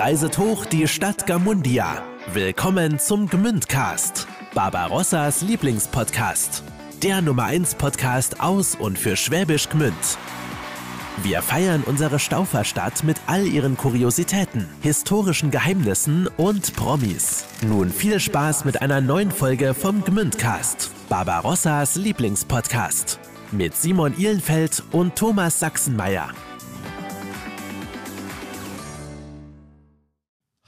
reiset hoch die Stadt Gamundia. Willkommen zum Gmündcast, Barbarossas Lieblingspodcast. Der Nummer 1 Podcast aus und für Schwäbisch Gmünd. Wir feiern unsere Stauferstadt mit all ihren Kuriositäten, historischen Geheimnissen und Promis. Nun viel Spaß mit einer neuen Folge vom Gmündcast, Barbarossas Lieblingspodcast. Mit Simon Ihlenfeld und Thomas Sachsenmeier.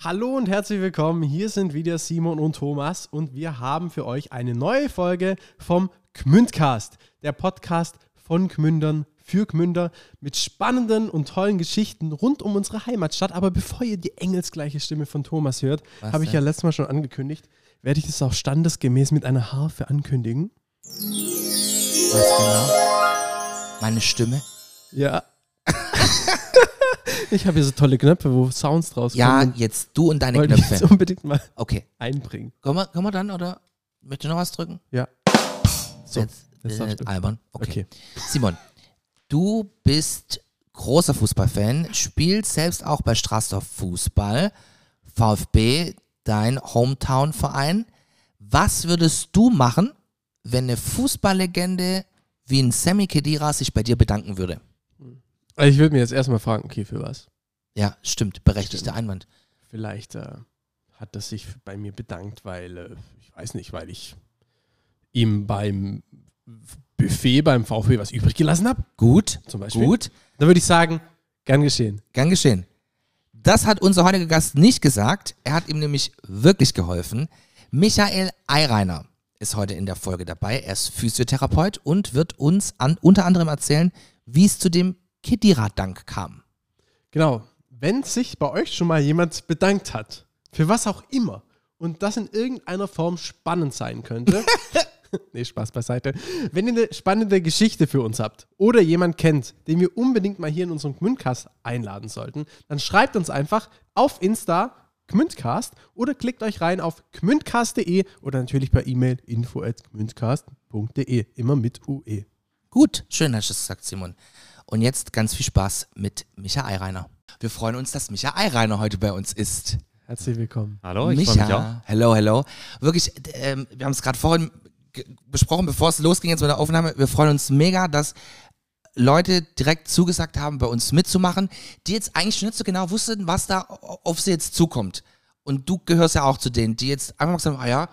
Hallo und herzlich willkommen. Hier sind wieder Simon und Thomas und wir haben für euch eine neue Folge vom Gmündcast, der Podcast von Gmündern für Gmünder mit spannenden und tollen Geschichten rund um unsere Heimatstadt. Aber bevor ihr die engelsgleiche Stimme von Thomas hört, Was habe ich denn? ja letztes Mal schon angekündigt, werde ich das auch standesgemäß mit einer Harfe ankündigen. Was genau? Meine Stimme? Ja. ich habe hier so tolle Knöpfe, wo Sounds draus Ja, kommen. jetzt du und deine Wollte ich jetzt Knöpfe. unbedingt mal Okay. einbringen. Können wir, können wir dann oder möchtest du noch was drücken? Ja. So, jetzt, das äh, darfst du. albern. Okay. Okay. Simon, du bist großer Fußballfan, spielst selbst auch bei Straßdorf Fußball, VfB, dein Hometown-Verein. Was würdest du machen, wenn eine Fußballlegende wie ein Sammy Kedira sich bei dir bedanken würde? Also ich würde mir jetzt erstmal fragen, okay, für was? Ja, stimmt, berechtigter Stimmt. Einwand. Vielleicht äh, hat er sich bei mir bedankt, weil, äh, ich weiß nicht, weil ich ihm beim Buffet beim VfB was übrig gelassen habe, Gut, zum Beispiel. gut. Dann würde ich sagen, gern geschehen. Gern geschehen. Das hat unser heutiger Gast nicht gesagt. Er hat ihm nämlich wirklich geholfen. Michael Eireiner ist heute in der Folge dabei. Er ist Physiotherapeut und wird uns an, unter anderem erzählen, wie es zu dem Kedira-Dank kam. Genau. Wenn sich bei euch schon mal jemand bedankt hat, für was auch immer, und das in irgendeiner Form spannend sein könnte, nee, Spaß beiseite, wenn ihr eine spannende Geschichte für uns habt oder jemand kennt, den wir unbedingt mal hier in unserem Gmündcast einladen sollten, dann schreibt uns einfach auf Insta Gmündcast oder klickt euch rein auf gmündcast.de oder natürlich per E-Mail info at gmündcast.de, immer mit. UE. Gut, schön hast du es gesagt, Simon. Und jetzt ganz viel Spaß mit Micha Eireiner. Wir freuen uns, dass Micha Eireiner heute bei uns ist. Herzlich willkommen. Hallo, ich freue mich auch. Micha, hello, hello. Wirklich, ähm, wir haben es gerade vorhin besprochen, bevor es losging jetzt mit der Aufnahme. Wir freuen uns mega, dass Leute direkt zugesagt haben, bei uns mitzumachen, die jetzt eigentlich schon nicht so genau wussten, was da au- auf sie jetzt zukommt. Und du gehörst ja auch zu denen, die jetzt einfach mal gesagt haben, ah ja,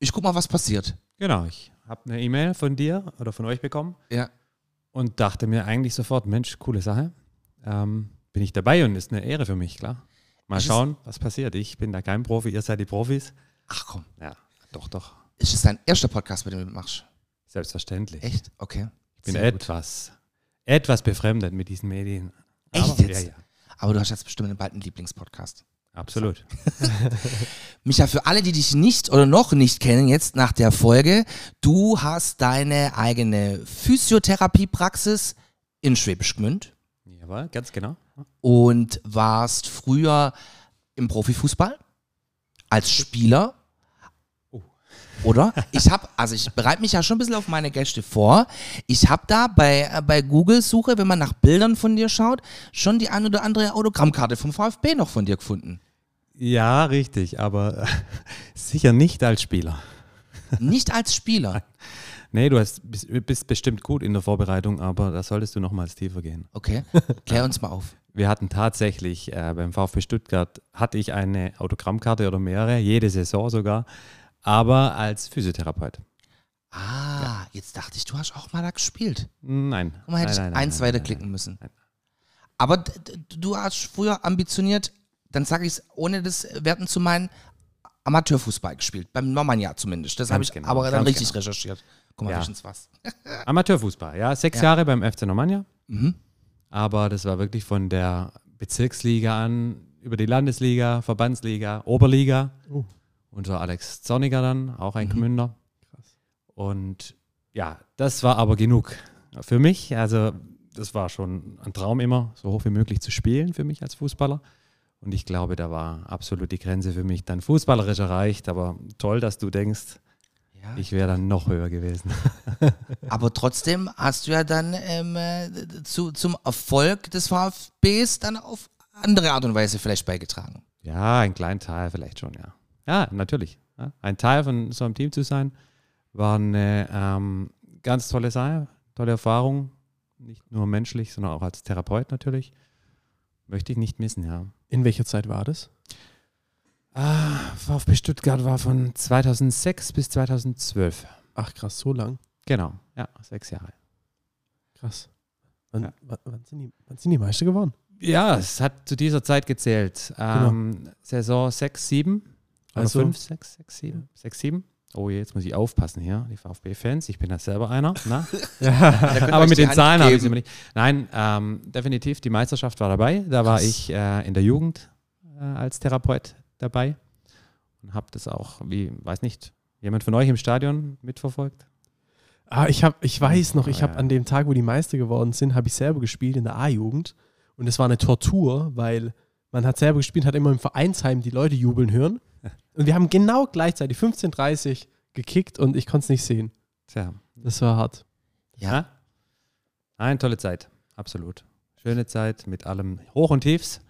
ich guck mal, was passiert. Genau, ich habe eine E-Mail von dir oder von euch bekommen Ja. Und dachte mir eigentlich sofort, Mensch, coole Sache. Ähm, bin ich dabei und ist eine Ehre für mich, klar. Mal Ist schauen, was passiert. Ich bin da kein Profi, ihr seid die Profis. Ach komm, Ja, doch, doch, ist es dein erster Podcast, bei dem du machst? selbstverständlich. Echt? Okay. Ich bin Sehr gut. etwas, etwas befremdet mit diesen Medien. Echt Aber, jetzt? Ja, ja, Aber du hast jetzt bestimmt bald einen Lieblingspodcast. Absolut. Micha, für alle, die dich nicht oder noch nicht kennen, jetzt nach der Folge, du hast deine eigene Physiotherapiepraxis in Schwäbisch Gmünd Jawohl, ganz genau. und warst früher im Profifußball als Spieler. Oder? Ich habe, also ich bereite mich ja schon ein bisschen auf meine Gäste vor. Ich habe da bei, äh, bei Google-Suche, wenn man nach Bildern von dir schaut, schon die ein oder andere Autogrammkarte vom VfB noch von dir gefunden. Ja, richtig, aber sicher nicht als Spieler. Nicht als Spieler. Nee, du hast, bist, bist bestimmt gut in der Vorbereitung, aber da solltest du nochmals tiefer gehen. Okay, klär uns mal auf. Wir hatten tatsächlich äh, beim VfB Stuttgart hatte ich eine Autogrammkarte oder mehrere, jede Saison sogar, aber als Physiotherapeut. Ah, jetzt dachte ich, du hast auch mal da gespielt. Nein. Guck mal, hätte nein, ich nein, eins nein, weiter nein, klicken nein. müssen. Nein. Aber du hast früher ambitioniert, dann sage ich es, ohne das werten zu meinen, Amateurfußball gespielt. Beim Normannia zumindest. Das habe ich genau, aber dann ganz richtig genau. recherchiert. Guck mal, Ja. wischen's was. Amateurfußball, ja, sechs Ja. Jahre beim FC Normannia, Mhm. aber das war wirklich von der Bezirksliga an, über die Landesliga, Verbandsliga, Oberliga. Oh. Unser Alex Zorniger dann, auch ein Mhm. Gmünder. Und ja, das war aber genug für mich. Also das war schon ein Traum immer, so hoch wie möglich zu spielen für mich als Fußballer. Und ich glaube, da war absolut die Grenze für mich dann fußballerisch erreicht. Aber toll, dass du denkst, Ja. ich wäre dann noch höher gewesen. Aber trotzdem hast du ja dann ähm, äh, zu, zum Erfolg des VfBs dann auf andere Art und Weise vielleicht beigetragen. Ja, ein kleinen Teil vielleicht schon, ja. Ja, natürlich. Ja. Ein Teil von so einem Team zu sein, war eine ähm, ganz tolle Sache, tolle Erfahrung. Nicht nur menschlich, sondern auch als Therapeut natürlich. Möchte ich nicht missen, ja. In welcher Zeit war das? Ah, VfB Stuttgart war von 2006 bis 2012. Ach krass, so lang. Genau, ja, sechs Jahre. Krass. Wann, Ja. wann, sind, die, wann sind die Meister geworden? Ja, es hat zu dieser Zeit gezählt. Ähm, Saison 6, 7. Also- 5, 6, 6, 7. 6, 7. Oh, jetzt muss ich aufpassen hier, die VfB-Fans. Ich bin ja selber einer. Da ihr Aber mit den Zahlen habe ich immer nicht. Nein, ähm, definitiv, die Meisterschaft war dabei. Da war Krass. ich äh, in der Jugend äh, als Therapeut dabei und habe das auch, wie, weiß nicht, jemand von euch im Stadion mitverfolgt? Ah, ich, hab, ich weiß noch, ich habe an dem Tag, wo die Meister geworden sind, habe ich selber gespielt in der A-Jugend. Und es war eine Tortur, weil man hat selber gespielt, hat immer im Vereinsheim die Leute jubeln hören. Und wir haben genau gleichzeitig 15.30 gekickt und ich konnte es nicht sehen. Tja, Das war hart. Ja, Eine tolle Zeit, absolut. Schöne Zeit mit allem Hoch und Tiefs.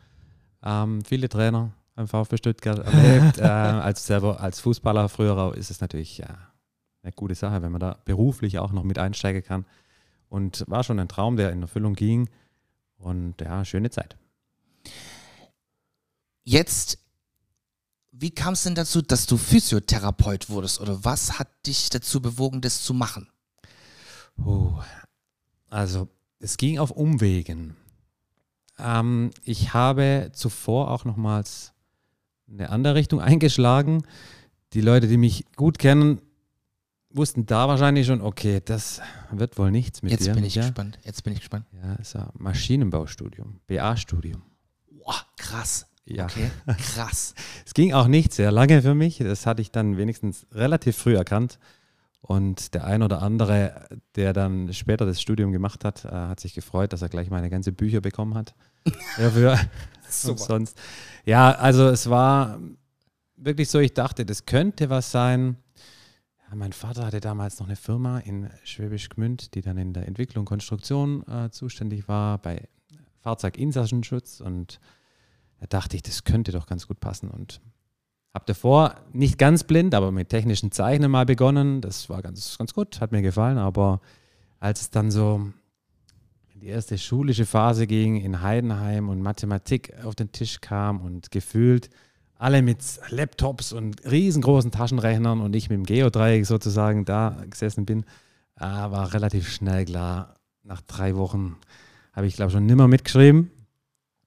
Ähm, viele Trainer beim VfB Stuttgart erlebt. äh, als selber als Fußballer früher ist es natürlich äh, eine gute Sache, wenn man da beruflich auch noch mit einsteigen kann. Und war schon ein Traum, der in Erfüllung ging. Und ja, schöne Zeit. Jetzt, wie kam es denn dazu, dass du Physiotherapeut wurdest? Oder was hat dich dazu bewogen, das zu machen? Puh. Also, es ging auf Umwegen. Ähm, ich habe zuvor auch nochmals eine andere Richtung eingeschlagen. Die Leute, die mich gut kennen, wussten da wahrscheinlich schon, okay, das wird wohl nichts mit Jetzt dir. bin ich ja? gespannt. Jetzt bin ich gespannt. Ja, ist Maschinenbaustudium, BA-Studium. Boah, krass. Ja. Okay, krass. Es ging auch nicht sehr lange für mich. Das hatte ich dann wenigstens relativ früh erkannt. Und der ein oder andere, der dann später das Studium gemacht hat, äh, hat sich gefreut, dass er gleich meine ganze Bücher bekommen hat. Dafür umsonst. Ja, also es war wirklich so, ich dachte, das könnte was sein. Ja, mein Vater hatte damals noch eine Firma in Schwäbisch Gmünd, die dann in der Entwicklung, Konstruktion äh, zuständig war, bei Fahrzeuginsassenschutz. Und da dachte ich, das könnte doch ganz gut passen. Und habe davor nicht ganz blind, aber mit technischen Zeichnen mal begonnen. Das war ganz, ganz gut, hat mir gefallen. Aber als es dann so in die erste schulische Phase ging, in Heidenheim und Mathematik auf den Tisch kam und gefühlt alle mit Laptops und riesengroßen Taschenrechnern und ich mit dem Geodreieck sozusagen da gesessen bin, äh, war relativ schnell klar, nach drei Wochen habe ich, glaube ich, schon nimmer mitgeschrieben.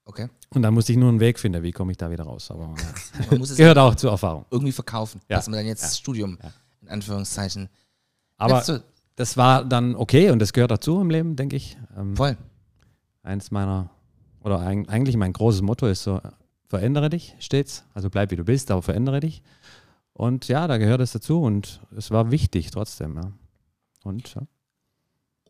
Okay. Und dann musste ich nur einen Weg finden, wie komme ich da wieder raus. Aber Man muss es gehört auch zur Erfahrung. irgendwie verkaufen, Ja. dass man dann jetzt Ja. das Studium, Ja. in Anführungszeichen. Aber das war dann okay und das gehört dazu im Leben, denke ich. Ähm, voll. eins meiner, oder eig- eigentlich mein großes Motto ist so, verändere dich stets, also bleib wie du bist, aber verändere dich. Und ja, da gehört es dazu und es war wichtig trotzdem. Ja. Und ja.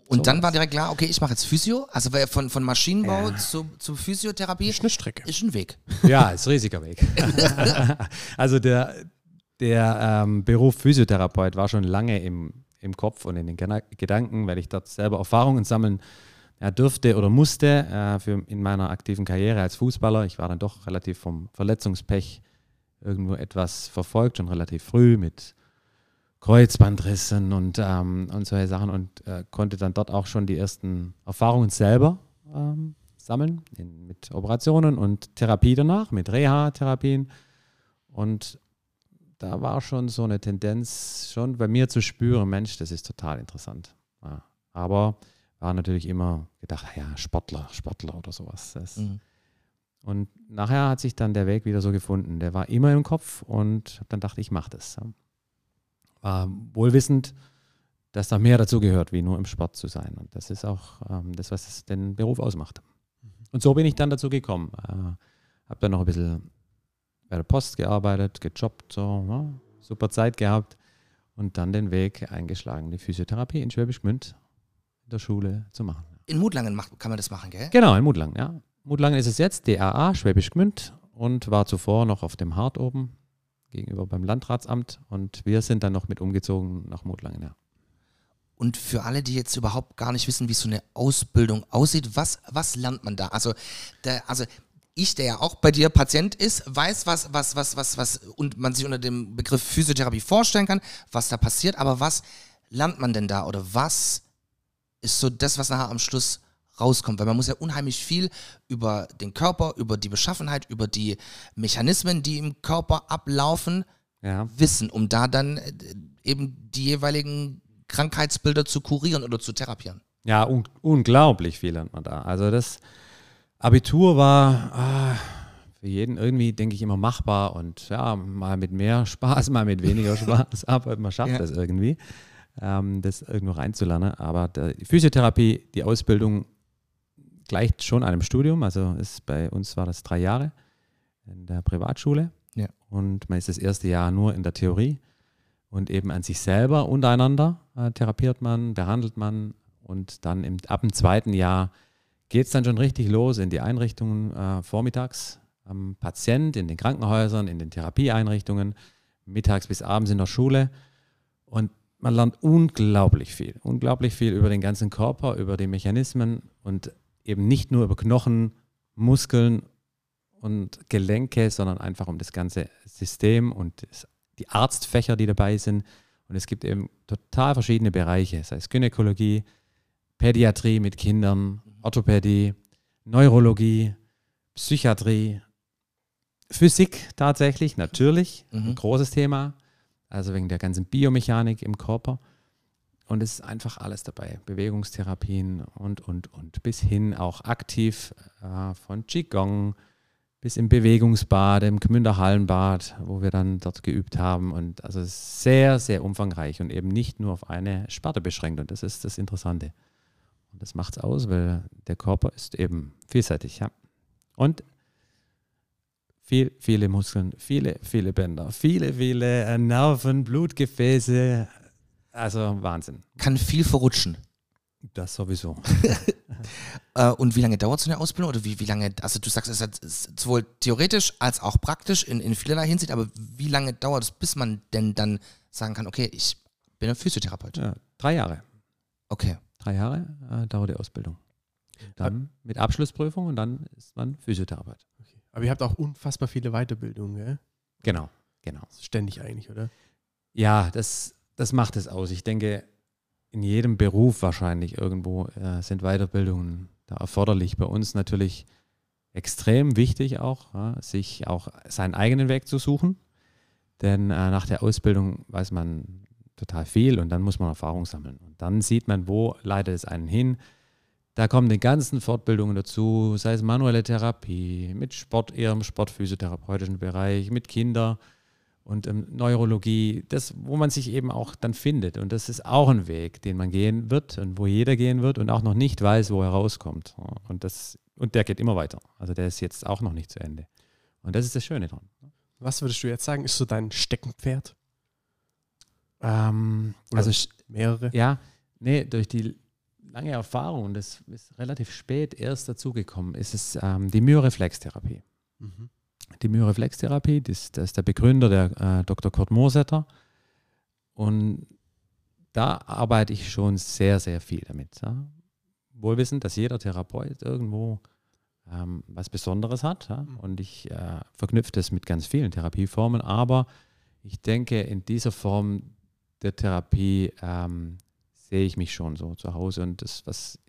Und So dann was. war direkt klar, okay, ich mache jetzt Physio. Also von, von Maschinenbau Ja. zu, zu Physiotherapie Ist eine Strecke. ist ein Weg. Ja, ist riesiger Weg. also der, der ähm, Beruf Physiotherapeut war schon lange im, im Kopf und in den Gedanken, weil ich dort selber Erfahrungen sammeln ja, durfte oder musste äh, für, in meiner aktiven Karriere als Fußballer. Ich war dann doch relativ vom Verletzungspech irgendwo etwas verfolgt, schon relativ früh mit Kreuzbandrissen und, ähm, und solche Sachen und äh, konnte dann dort auch schon die ersten Erfahrungen selber ähm, sammeln in, mit Operationen und Therapie danach, mit Reha-Therapien. Und da war schon so eine Tendenz, schon bei mir zu spüren, Mensch, das ist total interessant. Ja. Aber war natürlich immer gedacht, ja, Sportler, Sportler oder sowas. Das, Mhm. Und nachher hat sich dann der Weg wieder so gefunden. Der war immer im Kopf und dann dachte ich, mach das. ja. War wohlwissend, dass da mehr dazu gehört, wie nur im Sport zu sein. Und das ist auch ähm, das, was den Beruf ausmacht. Und so bin ich dann dazu gekommen. Äh, habe dann noch ein bisschen bei der Post gearbeitet, gejobbt, so, ja, super Zeit gehabt und dann den Weg eingeschlagen, die Physiotherapie in Schwäbisch Gmünd in der Schule zu machen. In Mutlangen macht, kann man das machen, gell? Genau, in Mutlangen, ja. Mutlangen ist es jetzt, DAA, Schwäbisch Gmünd und war zuvor noch auf dem Hart oben gegenüber beim Landratsamt und wir sind dann noch mit umgezogen nach Mutlangen. Und für alle, die jetzt überhaupt gar nicht wissen, wie so eine Ausbildung aussieht, was, was lernt man da? Also, der, also ich, der ja auch bei dir Patient ist, weiß, was, was, was, was, was, und man sich unter dem Begriff Physiotherapie vorstellen kann, was da passiert, aber was lernt man denn da oder was ist so das, was nachher am Schluss rauskommt? Weil man muss ja unheimlich viel über den Körper, über die Beschaffenheit, über die Mechanismen, die im Körper ablaufen, Ja. wissen, um da dann äh, eben die jeweiligen Krankheitsbilder zu kurieren oder zu therapieren. Ja, un unglaublich viel lernt man da. Also das Abitur war ah, für jeden irgendwie, denke ich, immer machbar und ja, mal mit mehr Spaß, mal mit weniger Spaß, aber man schafft Ja. das irgendwie, ähm, das irgendwo reinzulernen. Aber die Physiotherapie, die Ausbildung gleicht schon einem Studium. Also ist, bei uns war das drei Jahre in der Privatschule. Ja. und man ist das erste Jahr nur in der Theorie. Und eben an sich selber untereinander äh, therapiert man, behandelt man. Und dann im, ab dem zweiten Jahr geht es dann schon richtig los in die Einrichtungen äh, vormittags am Patient, in den Krankenhäusern, in den Therapieeinrichtungen, mittags bis abends in der Schule. Und man lernt unglaublich viel, unglaublich viel über den ganzen Körper, über die Mechanismen. Und eben nicht nur über Knochen, Muskeln und Gelenke, sondern einfach um das ganze System und das, die Arztfächer, die dabei sind. Und es gibt eben total verschiedene Bereiche, sei es Gynäkologie, Pädiatrie mit Kindern, Orthopädie, Neurologie, Psychiatrie, Physik tatsächlich, natürlich, ein Mhm. großes Thema, also wegen der ganzen Biomechanik im Körper. Und es ist einfach alles dabei. Bewegungstherapien und, und, und. Bis hin auch aktiv äh, von Qigong bis im Bewegungsbad, im Gmünder Hallenbad, wo wir dann dort geübt haben. Und also sehr, sehr umfangreich und eben nicht nur auf eine Sparte beschränkt. Und das ist das Interessante. Und das macht es aus, weil der Körper ist eben vielseitig. Ja. Und viel, viele Muskeln, viele, viele Bänder, viele, viele äh, Nerven, Blutgefäße. Also Wahnsinn. Kann viel verrutschen. Das sowieso. Äh, und wie lange dauert so eine Ausbildung? Oder wie, wie lange, also du sagst, es ist sowohl theoretisch als auch praktisch in, in vielerlei Hinsicht, aber wie lange dauert es, bis man denn dann sagen kann, okay, ich bin ein Physiotherapeut? Ja, drei Jahre. Okay. Drei Jahre äh, dauert die Ausbildung. Dann mit Abschlussprüfung und dann ist man Physiotherapeut. Aber ihr habt auch unfassbar viele Weiterbildungen, gell? Genau, genau. Ständig eigentlich, oder? Ja, das, das macht es aus. Ich denke, in jedem Beruf wahrscheinlich irgendwo äh, sind Weiterbildungen da erforderlich. Bei uns natürlich extrem wichtig auch, ja, sich auch seinen eigenen Weg zu suchen. Denn äh, nach der Ausbildung weiß man total viel und dann muss man Erfahrung sammeln. Und dann sieht man, wo leitet es einen hin. Da kommen die ganzen Fortbildungen dazu, sei es manuelle Therapie, mit Sport, eher im sportphysiotherapeutischen Bereich, mit Kinder und ähm, Neurologie, das, wo man sich eben auch dann findet. Und das ist auch ein Weg, den man gehen wird und wo jeder gehen wird und auch noch nicht weiß, wo er rauskommt. Und, das, und der geht immer weiter. Also der ist jetzt auch noch nicht zu Ende. Und das ist das Schöne dran. Was würdest du jetzt sagen, ist so dein Steckenpferd? Ähm, also Mehrere? ja, nee, durch die lange Erfahrung, und das ist relativ spät erst dazugekommen, ist es ähm, die Myoreflextherapie. Mhm. Die Myoreflextherapie, das, das ist der Begründer, der äh, Dr. Kurt Moorsetter. Und da arbeite ich schon sehr, sehr viel damit. Ja. Wohl wissend, dass jeder Therapeut irgendwo ähm, was Besonderes hat. Ja. Und ich äh, verknüpfe das mit ganz vielen Therapieformen. Aber ich denke, in dieser Form der Therapie ähm, sehe ich mich schon so zu Hause. Und das, was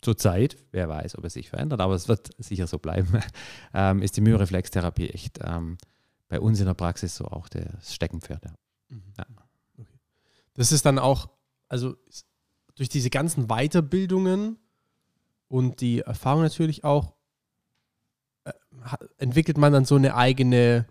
zurzeit, wer weiß, ob es sich verändert, aber es wird sicher so bleiben, ähm, ist die Myoreflextherapie echt ähm, bei uns in der Praxis so auch das Steckenpferd. Ja. Mhm. Ja. Okay. Das ist dann auch, also durch diese ganzen Weiterbildungen und die Erfahrung natürlich auch, äh, entwickelt man dann so eine eigene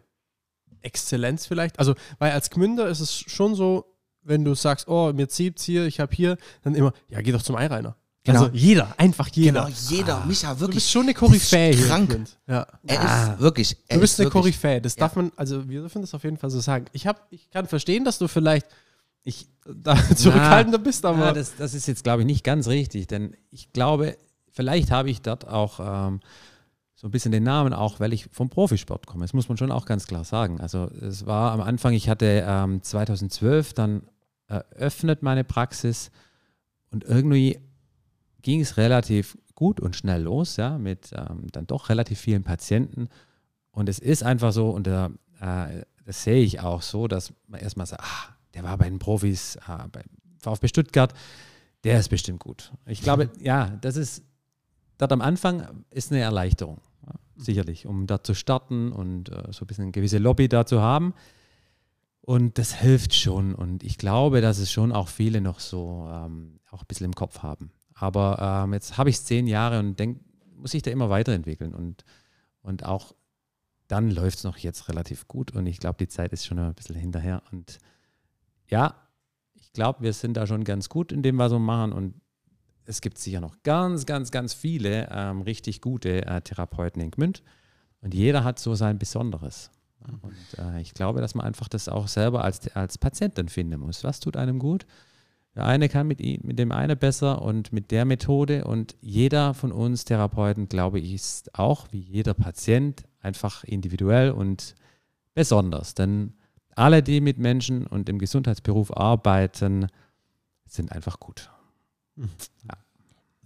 Exzellenz vielleicht. Also, weil als Gmünder ist es schon so, wenn du sagst, oh, mir zieht's hier, ich habe hier, dann immer, ja, geh doch zum Eireiner. Genau. Also jeder, einfach jeder. Genau, jeder, Micha, Du wirklich. bist schon eine Koryphäe hier. krank. Ja. Er ist wirklich. Er Du bist ist eine wirklich, Koryphäe, das Ja. darf man, also wir dürfen das auf jeden Fall so sagen. Ich, hab, ich kann verstehen, dass du vielleicht ich, da zurückhaltender bist, aber Ja, das, das ist jetzt, glaube ich, nicht ganz richtig, denn ich glaube, vielleicht habe ich dort auch ähm, so ein bisschen den Namen, auch weil ich vom Profisport komme. Das muss man schon auch ganz klar sagen. Also es war am Anfang, ich hatte ähm, 2012 dann eröffnet meine Praxis und irgendwie ging es relativ gut und schnell los, ja, mit ähm, dann doch relativ vielen Patienten. Und es ist einfach so, und da, äh, das sehe ich auch so, dass man erstmal sagt, ah, der war bei den Profis, ah, bei VfB Stuttgart, der ist bestimmt gut. Ich glaube, ja, das ist, dort am Anfang ist eine Erleichterung, ja, sicherlich, um da zu starten und äh, so ein bisschen eine gewisse Lobby da zu haben. Und das hilft schon. Und ich glaube, dass es schon auch viele noch so ähm, auch ein bisschen im Kopf haben. Aber ähm, jetzt habe ich es zehn Jahre und denke, muss ich da immer weiterentwickeln. Und, und auch dann läuft es noch jetzt relativ gut. Und ich glaube, die Zeit ist schon ein bisschen hinterher. Und ja, ich glaube, wir sind da schon ganz gut in dem, was wir machen. Und es gibt sicher noch ganz, ganz, ganz viele ähm, richtig gute äh, Therapeuten in Gmünd. Und jeder hat so sein Besonderes. Und äh, ich glaube, dass man einfach das auch selber als, als Patient dann finden muss. Was tut einem gut? Der eine kann mit, ihm, mit dem einen besser und mit der Methode. Und jeder von uns Therapeuten, glaube ich, ist auch wie jeder Patient einfach individuell und besonders. Denn alle, die mit Menschen und im Gesundheitsberuf arbeiten, sind einfach gut. Ja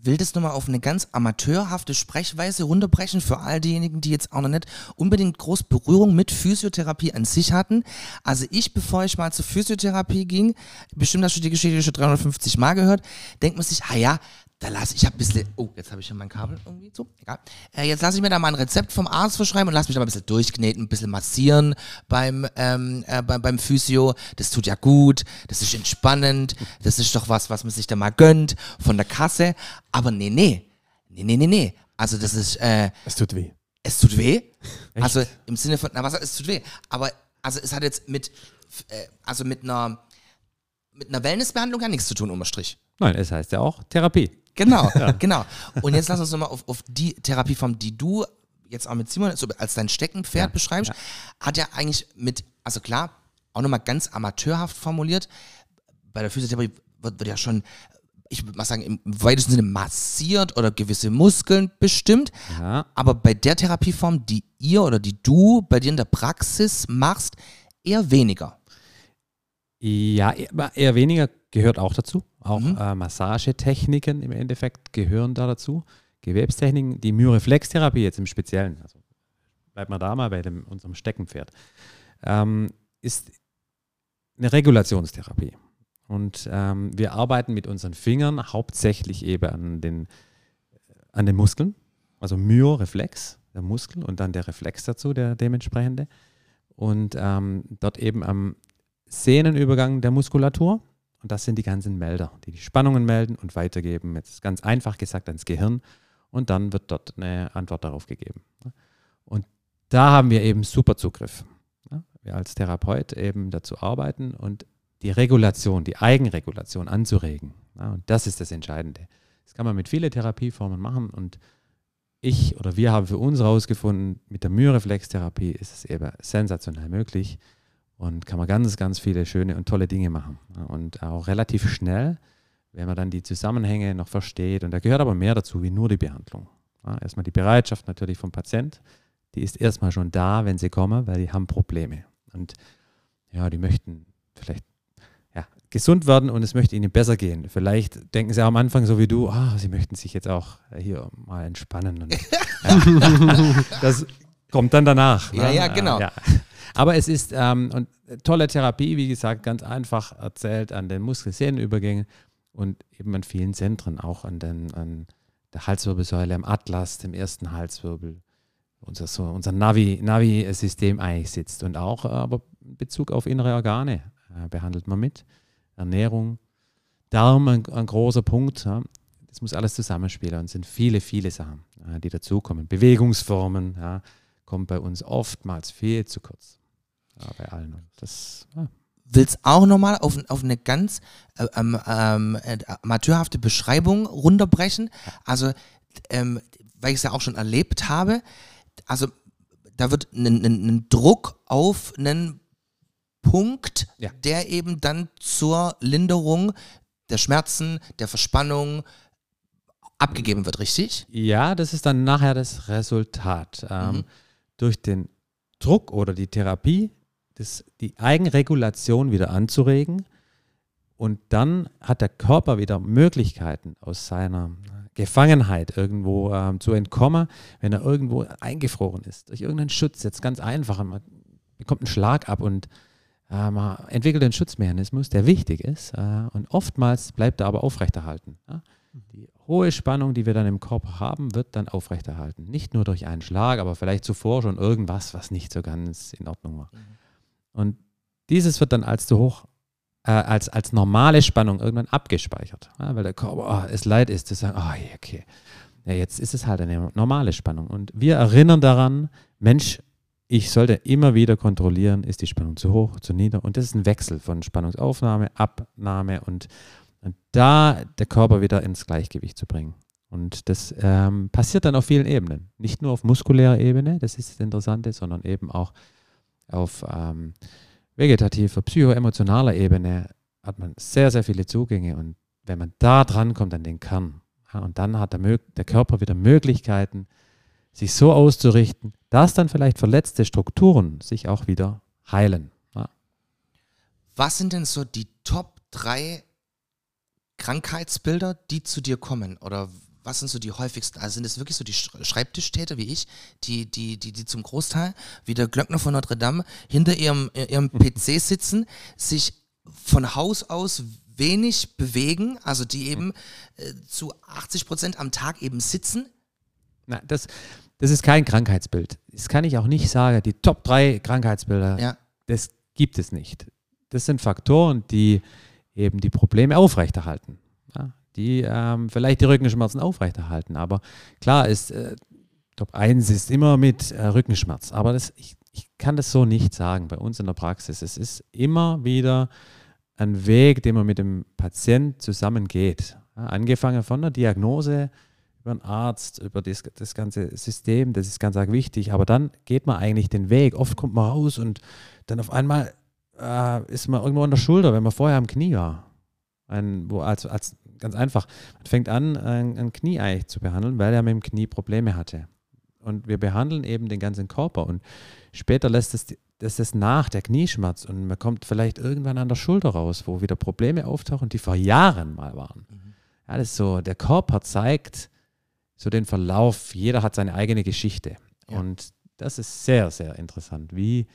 will das nochmal auf eine ganz amateurhafte Sprechweise runterbrechen für all diejenigen, die jetzt auch noch nicht unbedingt groß Berührung mit Physiotherapie an sich hatten. Also ich, bevor ich mal zur Physiotherapie ging, bestimmt hast du die Geschichte schon 350 Mal gehört, denkt man sich, ah ja, da lasse ich ein bisschen, oh, jetzt habe ich schon mein Kabel irgendwie so, egal. Äh, jetzt lasse ich mir da mal ein Rezept vom Arzt verschreiben und lasse mich da mal ein bisschen durchkneten, ein bisschen massieren beim, ähm, äh, beim, beim Physio. Das tut ja gut, das ist entspannend, das ist doch was, was man sich da mal gönnt von der Kasse. Aber nee, nee, nee, nee, nee, nee. Also das ist, äh, Es tut weh. es tut weh. Also im Sinne von, na was, es tut weh. Aber also es hat jetzt mit, äh, also mit einer, mit einer Wellnessbehandlung ja nichts zu tun, unterm Strich. Nein, es heißt ja auch Therapie. Genau, genau. Und jetzt lass uns nochmal auf, auf die Therapieform, die du jetzt auch mit Simon so als dein Steckenpferd Ja, beschreibst, ja. hat ja eigentlich mit, also klar, auch nochmal ganz amateurhaft formuliert, bei der Physiotherapie wird, wird ja schon, ich würde mal sagen, im weitesten Sinne massiert oder gewisse Muskeln bestimmt. Ja, Aber bei der Therapieform, die ihr oder die du bei dir in der Praxis machst, eher weniger. Ja, eher eher weniger gehört auch dazu. Auch Mhm. äh, Massagetechniken im Endeffekt gehören da dazu. Gewebstechniken, die Myoreflextherapie jetzt im Speziellen, also bleibt mal da mal bei dem, unserem Steckenpferd, ähm, ist eine Regulationstherapie. Und ähm, wir arbeiten mit unseren Fingern hauptsächlich eben an den, an den Muskeln, also Myoreflex, der Muskel und dann der Reflex dazu, der dementsprechende. Und ähm, dort eben am Sehnenübergang der Muskulatur. Und das sind die ganzen Melder, die die Spannungen melden und weitergeben. Jetzt ganz einfach gesagt ans Gehirn. Und dann wird dort eine Antwort darauf gegeben. Und da haben wir eben super Zugriff. Wir als Therapeut eben dazu arbeiten und die Regulation, die Eigenregulation anzuregen. Und das ist das Entscheidende. Das kann man mit vielen Therapieformen machen. Und ich oder wir haben für uns herausgefunden, mit der Myoreflextherapie ist es eben sensationell möglich und kann man ganz, ganz viele schöne und tolle Dinge machen. Ja, Und auch relativ schnell, wenn man dann die Zusammenhänge noch versteht. Und da gehört aber mehr dazu wie nur die Behandlung. Ja, erstmal die Bereitschaft natürlich vom Patient, die ist erstmal schon da, wenn sie kommen, weil die haben Probleme. Und ja, die möchten vielleicht ja, gesund werden und es möchte ihnen besser gehen. Vielleicht denken sie am Anfang so wie du, ah, sie möchten sich jetzt auch hier mal entspannen. Und, ja, das kommt dann danach. Ja, ne? ja, genau. Ja. Aber es ist ähm, und tolle Therapie, wie gesagt, ganz einfach erzählt an den Muskelsehnenübergängen und eben an vielen Zentren, auch an, den, an der Halswirbelsäule, am Atlas, dem ersten Halswirbel, unser, so, unser Navi- Navi-System eigentlich sitzt. Und auch äh, aber in Bezug auf innere Organe äh, behandelt man mit. Ernährung, Darm, ein, ein großer Punkt. Ja. Das muss alles zusammenspielen und es sind viele, viele Sachen, äh, die dazukommen. Bewegungsformen ja, kommt bei uns oftmals viel zu kurz. Ja, bei allen. Und das, ja. will's auch nochmal auf, auf eine ganz äh, ähm, ähm, äh, amateurhafte Beschreibung runterbrechen. Also, ähm, weil ich es ja auch schon erlebt habe, also da wird ein Druck auf einen Punkt, Ja. der eben dann zur Linderung der Schmerzen, der Verspannung abgegeben wird, richtig? Ja, das ist dann nachher das Resultat. Ähm, Mhm. Durch den Druck oder die Therapie, das, die Eigenregulation wieder anzuregen. Und dann hat der Körper wieder Möglichkeiten aus seiner Gefangenheit irgendwo ähm, zu entkommen, wenn er irgendwo eingefroren ist, durch irgendeinen Schutz, jetzt ganz einfach, man bekommt einen Schlag ab und äh, man entwickelt einen Schutzmechanismus, der wichtig ist äh, und oftmals bleibt er aber aufrechterhalten. Ja? Die hohe Spannung, die wir dann im Körper haben, wird dann aufrechterhalten. Nicht nur durch einen Schlag, aber vielleicht zuvor schon irgendwas, was nicht so ganz in Ordnung war. Und dieses wird dann als zu hoch, äh, als, als normale Spannung irgendwann abgespeichert. Ja, weil der Körper, oh, es leid ist, zu sagen, oh, okay, ja, jetzt ist es halt eine normale Spannung. Und wir erinnern daran, Mensch, ich sollte immer wieder kontrollieren, ist die Spannung zu hoch, zu nieder. Und das ist ein Wechsel von Spannungsaufnahme, Abnahme und, und da der Körper wieder ins Gleichgewicht zu bringen. Und das ähm, passiert dann auf vielen Ebenen. Nicht nur auf muskulärer Ebene, das ist das Interessante, sondern eben auch auf ähm, vegetativer, psychoemotionaler Ebene hat man sehr, sehr viele Zugänge. Und wenn man da dran kommt an den Kern, ja, und dann hat der, der Körper wieder Möglichkeiten, sich so auszurichten, dass dann vielleicht verletzte Strukturen sich auch wieder heilen. Ja. Was sind denn so die Top 3 Krankheitsbilder, die zu dir kommen? Oder was sind so die häufigsten? Also sind es wirklich so die Schreibtischtäter wie ich, die, die, die, die zum Großteil, wie der Glöckner von Notre Dame, hinter ihrem, ihrem PC sitzen, sich von Haus aus wenig bewegen, also die eben äh, zu 80 Prozent am Tag eben sitzen? Na, das, das ist kein Krankheitsbild. Das kann ich auch nicht sagen. Die Top 3 Krankheitsbilder, Ja. das gibt es nicht. Das sind Faktoren, die eben die Probleme aufrechterhalten. Ja, die ähm, vielleicht die Rückenschmerzen aufrechterhalten. Aber klar ist, äh, Top 1 ist immer mit äh, Rückenschmerz. Aber das, ich, ich kann das so nicht sagen bei uns in der Praxis. Es ist immer wieder ein Weg, den man mit dem Patient zusammengeht. Ja, angefangen von der Diagnose über einen Arzt, über das, das ganze System, das ist ganz arg wichtig. Aber dann geht man eigentlich den Weg. Oft kommt man raus und dann auf einmal äh, ist man irgendwo an der Schulter, wenn man vorher am Knie war. Ein, wo als, als ganz einfach, man fängt an, ein, ein Knie eigentlich zu behandeln, weil er mit dem Knie Probleme hatte. Und wir behandeln eben den ganzen Körper und später lässt es das ist nach der Knieschmerz und man kommt vielleicht irgendwann an der Schulter raus, wo wieder Probleme auftauchen, die vor Jahren mal waren. Ja, das ist so, der Körper zeigt so den Verlauf, jeder hat seine eigene Geschichte. Ja. Und das ist sehr, sehr interessant, wie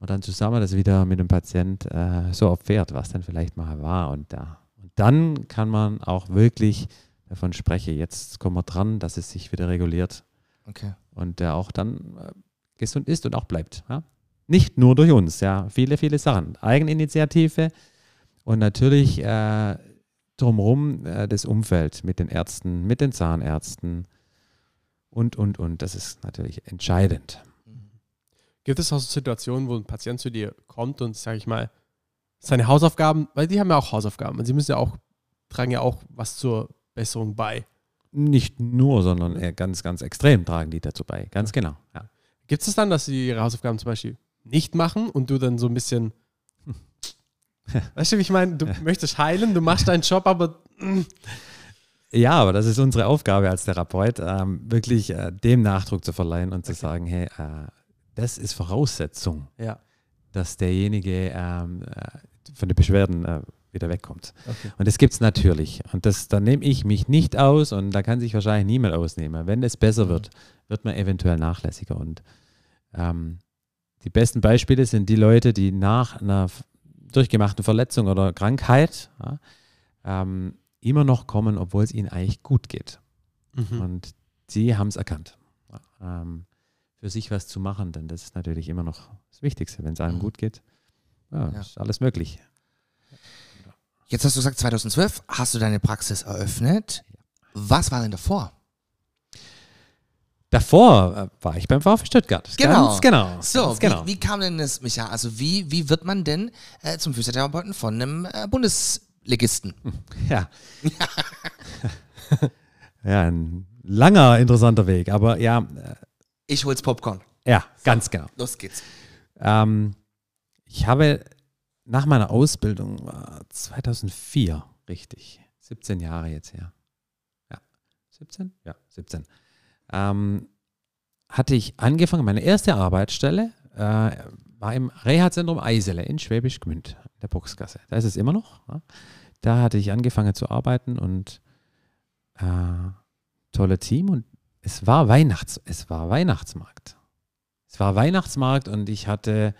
man dann zusammen das wieder mit dem Patient äh, so erfährt, was dann vielleicht mal war. Und, da. und dann kann man auch wirklich davon sprechen, jetzt kommen wir dran, dass es sich wieder reguliert Okay. und der auch dann äh, gesund ist und auch bleibt. Ja? Nicht nur durch uns, ja, viele, viele Sachen. Eigeninitiative und natürlich äh, drumherum äh, das Umfeld mit den Ärzten, mit den Zahnärzten und, und, und. Das ist natürlich entscheidend. Gibt es auch so Situationen, wo ein Patient zu dir kommt und, sag ich mal, seine Hausaufgaben, weil die haben ja auch Hausaufgaben und sie müssen ja auch, tragen ja auch was zur Besserung bei. Nicht nur, sondern eher ganz, ganz extrem tragen die dazu bei. Ganz genau. Ja. Gibt es dann, dass sie ihre Hausaufgaben zum Beispiel nicht machen und du dann so ein bisschen, weißt du, wie ich meine, du möchtest heilen, du machst deinen Job, aber mm, Ja, aber das ist unsere Aufgabe als Therapeut, ähm, wirklich äh, dem Nachdruck zu verleihen und zu sagen, hey, äh, das ist Voraussetzung, ja. dass derjenige ähm, äh, von den Beschwerden äh, wieder wegkommt. Okay. Und das gibt es natürlich. Und das, da nehme ich mich nicht aus und da kann sich wahrscheinlich niemand ausnehmen. Wenn es besser wird, wird man eventuell nachlässiger. Und ähm, die besten Beispiele sind die Leute, die nach einer durchgemachten Verletzung oder Krankheit ja, ähm, immer noch kommen, obwohl es ihnen eigentlich gut geht. Mhm. Und sie haben es erkannt. Ja, ähm, für sich was zu machen, denn das ist natürlich immer noch das Wichtigste. Wenn es einem Mhm. gut geht, ja, Ja. ist alles möglich. Jetzt hast du gesagt, 2012 hast du deine Praxis eröffnet. Was war denn davor? Davor äh, war ich beim VfB Stuttgart. Genau. Ganz genau. So, ganz genau. wie, wie kam denn das, Micha? Also wie, wie wird man denn äh, zum Physiotherapeuten von einem äh, Bundesligisten? Ja. ja, ein langer, interessanter Weg. Aber ja, äh, Ich hol's Popcorn. ja, ganz genau. Los geht's. Ähm, ich habe nach meiner Ausbildung, war 2004, richtig, 17 Jahre jetzt her. Ja, 17? Ja, 17. Ähm, hatte ich angefangen, meine erste Arbeitsstelle äh, war im Reha-Zentrum Eisele in Schwäbisch Gmünd, in der Buchsgasse. Da ist es immer noch. Ja. Da hatte ich angefangen zu arbeiten und äh, tolle Team und es war Weihnachts, es war Weihnachtsmarkt. Es war Weihnachtsmarkt und ich hatte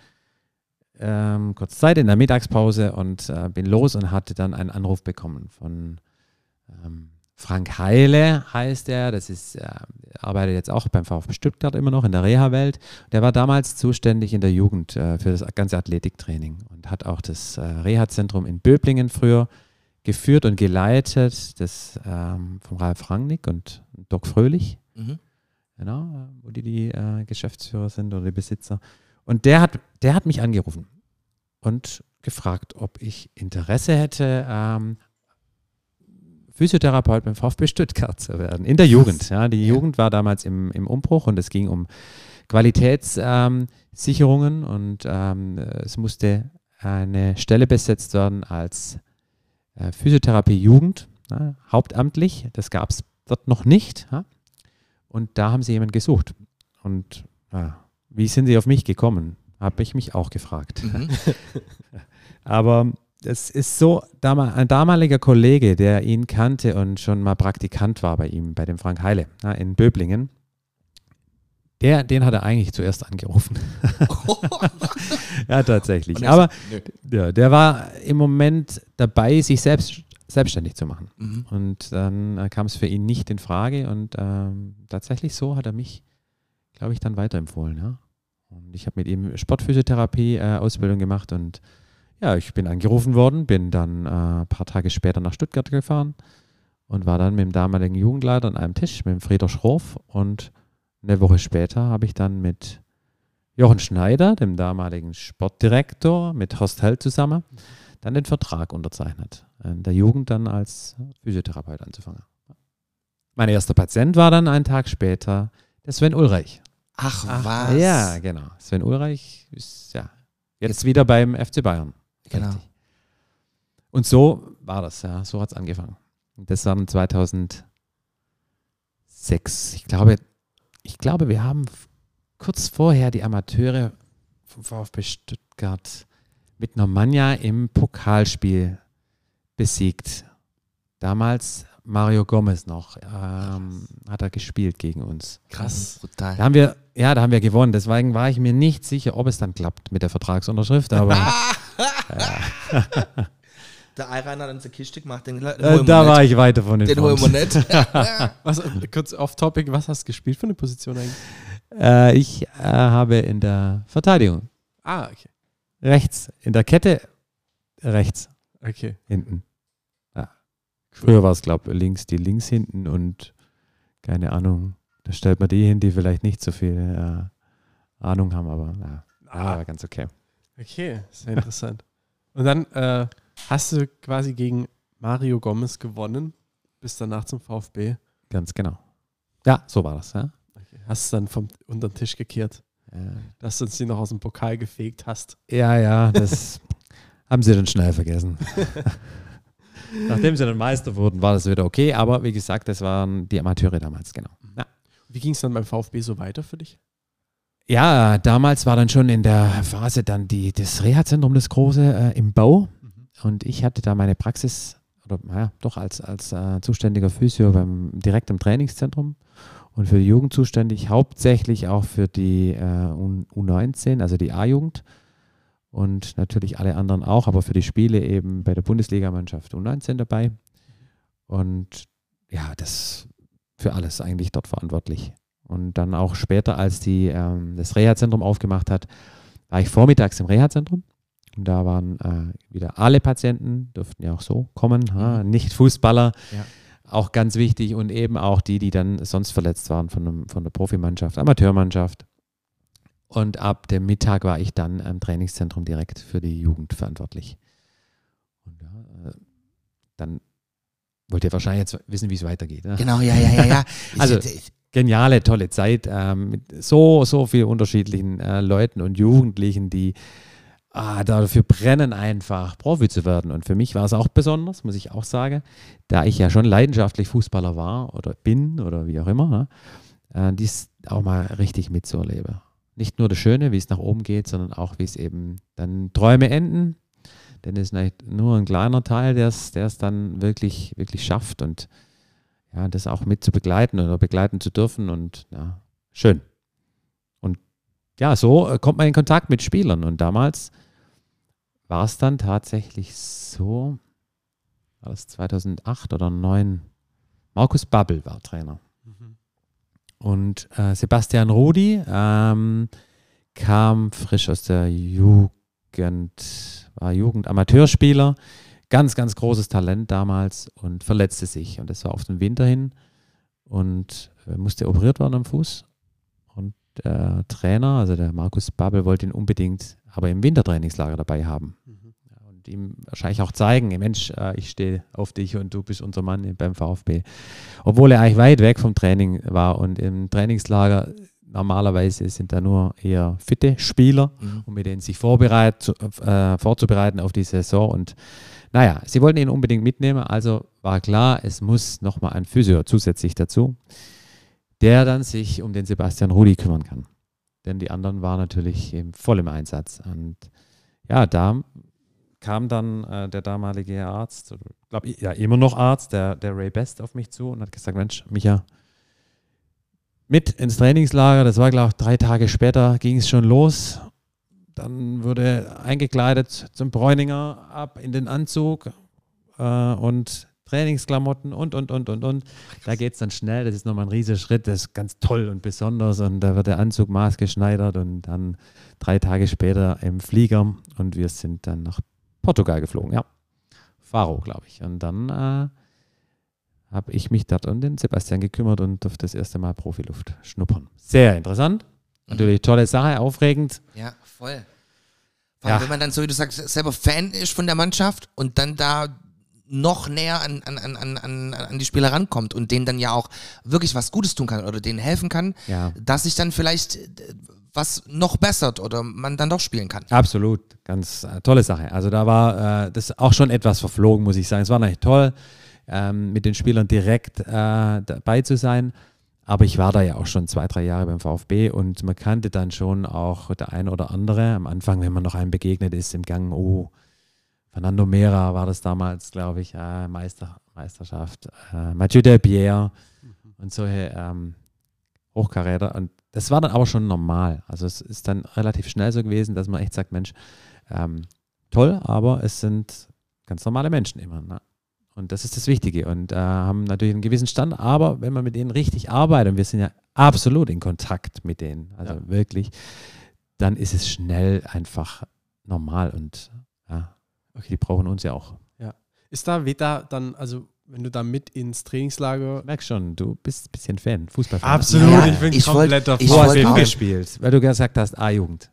ähm, kurz Zeit in der Mittagspause und äh, bin los und hatte dann einen Anruf bekommen von ähm, Frank Heile heißt er, das ist, äh, arbeitet jetzt auch beim VfB Stuttgart immer noch in der Reha-Welt. Der war damals zuständig in der Jugend äh, für das ganze Athletiktraining und hat auch das äh, Reha-Zentrum in Böblingen früher geführt und geleitet, das ähm, von Ralf Rangnick und Doc Fröhlich, Mhm. genau, wo die die äh, Geschäftsführer sind oder die Besitzer. Und der hat, der hat mich angerufen und gefragt, ob ich Interesse hätte, ähm, Physiotherapeut beim VfB Stuttgart zu werden, in der Jugend. Ja, die Ja. Jugend war damals im, im Umbruch und es ging um Qualitätssicherungen ähm, und ähm, es musste eine Stelle besetzt werden als äh, Physiotherapie Jugend, ja, hauptamtlich. Das gab es dort noch nicht. Ja. Und da haben sie jemanden gesucht. Und ja, wie sind sie auf mich gekommen? Habe ich mich auch gefragt. Mhm. Aber es ist so, ein damaliger Kollege, der ihn kannte und schon mal Praktikant war bei ihm, bei dem Frank Heile in Böblingen, der, den hat er eigentlich zuerst angerufen. ja, tatsächlich. Er Aber ja, der war im Moment dabei, sich selbst selbstständig zu machen. Mhm. Und dann äh, kam es für ihn nicht in Frage und ähm, tatsächlich so hat er mich, glaube ich, dann weiterempfohlen. Ja? Und ich habe mit ihm Sportphysiotherapie-Ausbildung gemacht und ja, ich bin angerufen worden, bin dann äh, ein paar Tage später nach Stuttgart gefahren und war dann mit dem damaligen Jugendleiter an einem Tisch, mit dem Frieder Schroff und eine Woche später habe ich dann mit Jochen Schneider, dem damaligen Sportdirektor, mit Horst Held zusammen, dann den Vertrag unterzeichnet, in der Jugend dann als Physiotherapeut anzufangen. Mein erster Patient war dann einen Tag später der Sven Ulreich. Ach, Ach, was? Ja, genau. Sven Ulreich ist ja jetzt wieder beim FC Bayern. Genau. Richtig. Und so war das, ja. So hat es angefangen. Das war dann 2006. Ich glaube, ich glaube, wir haben kurz vorher die Amateure vom VfB Stuttgart mit Normannia im Pokalspiel besiegt. Damals Mario Gomez noch, ähm, hat er gespielt gegen uns. Krass. Brutal. Da haben wir, ja, da haben wir gewonnen. Deswegen war ich mir nicht sicher, ob es dann klappt mit der Vertragsunterschrift. Aber Der Ayran hat uns eine Kiste gemacht, den, den äh, da nicht. war ich weiter von den Den holen wir nicht. Was, äh, kurz off topic, was hast du gespielt für eine Position eigentlich? äh, Ich äh, habe in der Verteidigung Ah, okay. Rechts, in der Kette rechts Okay. hinten. Ja. Früher war es, glaube ich, links die links hinten und keine Ahnung. Da stellt man die hin, die vielleicht nicht so viel äh, Ahnung haben, aber ja, Ah. war ganz okay. Okay, sehr interessant. Und dann äh, hast du quasi gegen Mario Gomez gewonnen, bis danach zum VfB. Ganz genau. Ja, so war das. Ja. Okay. Hast du dann vom unter den Tisch gekehrt, Ja. dass du uns die noch aus dem Pokal gefegt hast. Ja, ja, das haben sie dann schnell vergessen. Nachdem sie dann Meister wurden, war das wieder okay, aber wie gesagt, das waren die Amateure damals, genau. Ja, Wie ging es dann beim VfB so weiter für dich? ja damals war dann schon in der Phase dann die, das Reha-Zentrum, das große, äh, im Bau und ich hatte da meine Praxis, oder naja, doch als, als äh, zuständiger Physio beim, direkt im Trainingszentrum und für die Jugend zuständig, hauptsächlich auch für die äh, U- U19, also die A-Jugend und natürlich alle anderen auch, aber für die Spiele eben bei der Bundesligamannschaft U19 dabei. Und ja, das für alles eigentlich dort verantwortlich. Und dann auch später, als die ähm, das Reha-Zentrum aufgemacht hat, war ich vormittags im Reha-Zentrum. Und da waren äh, wieder alle Patienten, durften ja auch so kommen, ha, nicht Fußballer, Ja. Auch ganz wichtig. Und eben auch die, die dann sonst verletzt waren von, einem, von der Profimannschaft, Amateurmannschaft. Und ab dem Mittag war ich dann am Trainingszentrum direkt für die Jugend verantwortlich. Und ja, äh, dann wollt ihr wahrscheinlich jetzt wissen, wie es weitergeht. Ne? Genau, ja, ja, ja, ja. Also- Geniale, tolle Zeit ähm, mit so, so vielen unterschiedlichen äh, Leuten und Jugendlichen, die ah, dafür brennen, einfach Profi zu werden. Und für mich war es auch besonders, muss ich auch sagen, da ich ja schon leidenschaftlich Fußballer war oder bin oder wie auch immer, ne, äh, dies auch mal richtig mitzuerleben. Nicht nur das Schöne, wie es nach oben geht, sondern auch, wie es eben dann Träume enden. Denn es ist nur ein kleiner Teil, der es der es dann wirklich, wirklich schafft. Und ja, das auch mit zu begleiten oder begleiten zu dürfen und ja, schön. Und ja, so äh, kommt man in Kontakt mit Spielern und damals war es dann tatsächlich so, war das 2008 oder 2009, Markus Babbel war Trainer. Und äh, Sebastian Rudi ähm, kam frisch aus der Jugend, war Jugendamateurspieler, ganz, ganz großes Talent damals und verletzte sich. Und das war auf den Winter hin und äh, musste operiert werden am Fuß. Und der Trainer, also der Markus Babbel, wollte ihn unbedingt aber im Wintertrainingslager dabei haben. Ja, Und ihm wahrscheinlich auch zeigen, Mensch, äh, ich stehe auf dich und du bist unser Mann beim VfB. Obwohl er eigentlich weit weg vom Training war und im Trainingslager normalerweise sind da nur eher fitte Spieler, Mhm. um mit denen sich vorbereit, äh, vorzubereiten auf die Saison. Und naja, sie wollten ihn unbedingt mitnehmen, also war klar, es muss nochmal ein Physio zusätzlich dazu, der dann sich um den Sebastian Rudi kümmern kann. Denn die anderen waren natürlich im voll im Einsatz. Und ja, da kam dann äh, der damalige Arzt, glaube ich, ja, immer noch Arzt, der, der Ray Best auf mich zu und hat gesagt, Mensch, Micha, mit ins Trainingslager, das war, glaube ich, drei Tage später ging es schon los. Dann wurde eingekleidet zum Bräuninger ab in den Anzug äh, und Trainingsklamotten und, und, und, und, und. Da geht es dann schnell, das ist nochmal ein riesiger Schritt, das ist ganz toll und besonders und da wird der Anzug maßgeschneidert und dann drei Tage später im Flieger und wir sind dann nach Portugal geflogen, ja. Faro, glaube ich. Und dann äh, habe ich mich dort um den Sebastian gekümmert und durfte das erste Mal Profiluft schnuppern. Sehr interessant. Natürlich tolle Sache, aufregend. Ja, voll. Vor allem, Ja. wenn man dann so, wie du sagst, selber Fan ist von der Mannschaft und dann da noch näher an, an, an, an, an die Spieler rankommt und denen dann ja auch wirklich was Gutes tun kann oder denen helfen kann, Ja, dass sich dann vielleicht äh, was noch bessert oder man dann doch spielen kann. absolut. Ganz äh, tolle Sache. Also da war äh, das auch schon etwas verflogen, muss ich sagen. Es war natürlich toll, ähm, mit den Spielern direkt äh, dabei zu sein. Aber ich war da ja auch schon zwei, drei Jahre beim VfB und man kannte dann schon auch der ein oder andere. Am Anfang, wenn man noch einem begegnet ist im Gang, oh, Fernando Mera war das damals, glaube ich, äh, Meister, Meisterschaft, äh, Mathieu Delpierre und solche ähm, Hochkaräter. Und das war dann aber schon normal. Also es ist dann relativ schnell so gewesen, dass man echt sagt, Mensch, ähm, toll, aber es sind ganz normale Menschen immer. Ne? Und das ist das Wichtige und äh, haben natürlich einen gewissen Stand, aber wenn man mit denen richtig arbeitet, und wir sind ja absolut in Kontakt mit denen, also Ja. wirklich, dann ist es schnell einfach normal und ja, die brauchen uns ja auch. Ist da Veta dann, also wenn du da mit ins Trainingslager. Merk schon, du bist ein bisschen Fan, Fußballfan. Absolut, Ja, ich bin ich kompletter wollt auch- gespielt? Weil du gesagt hast, A-Jugend.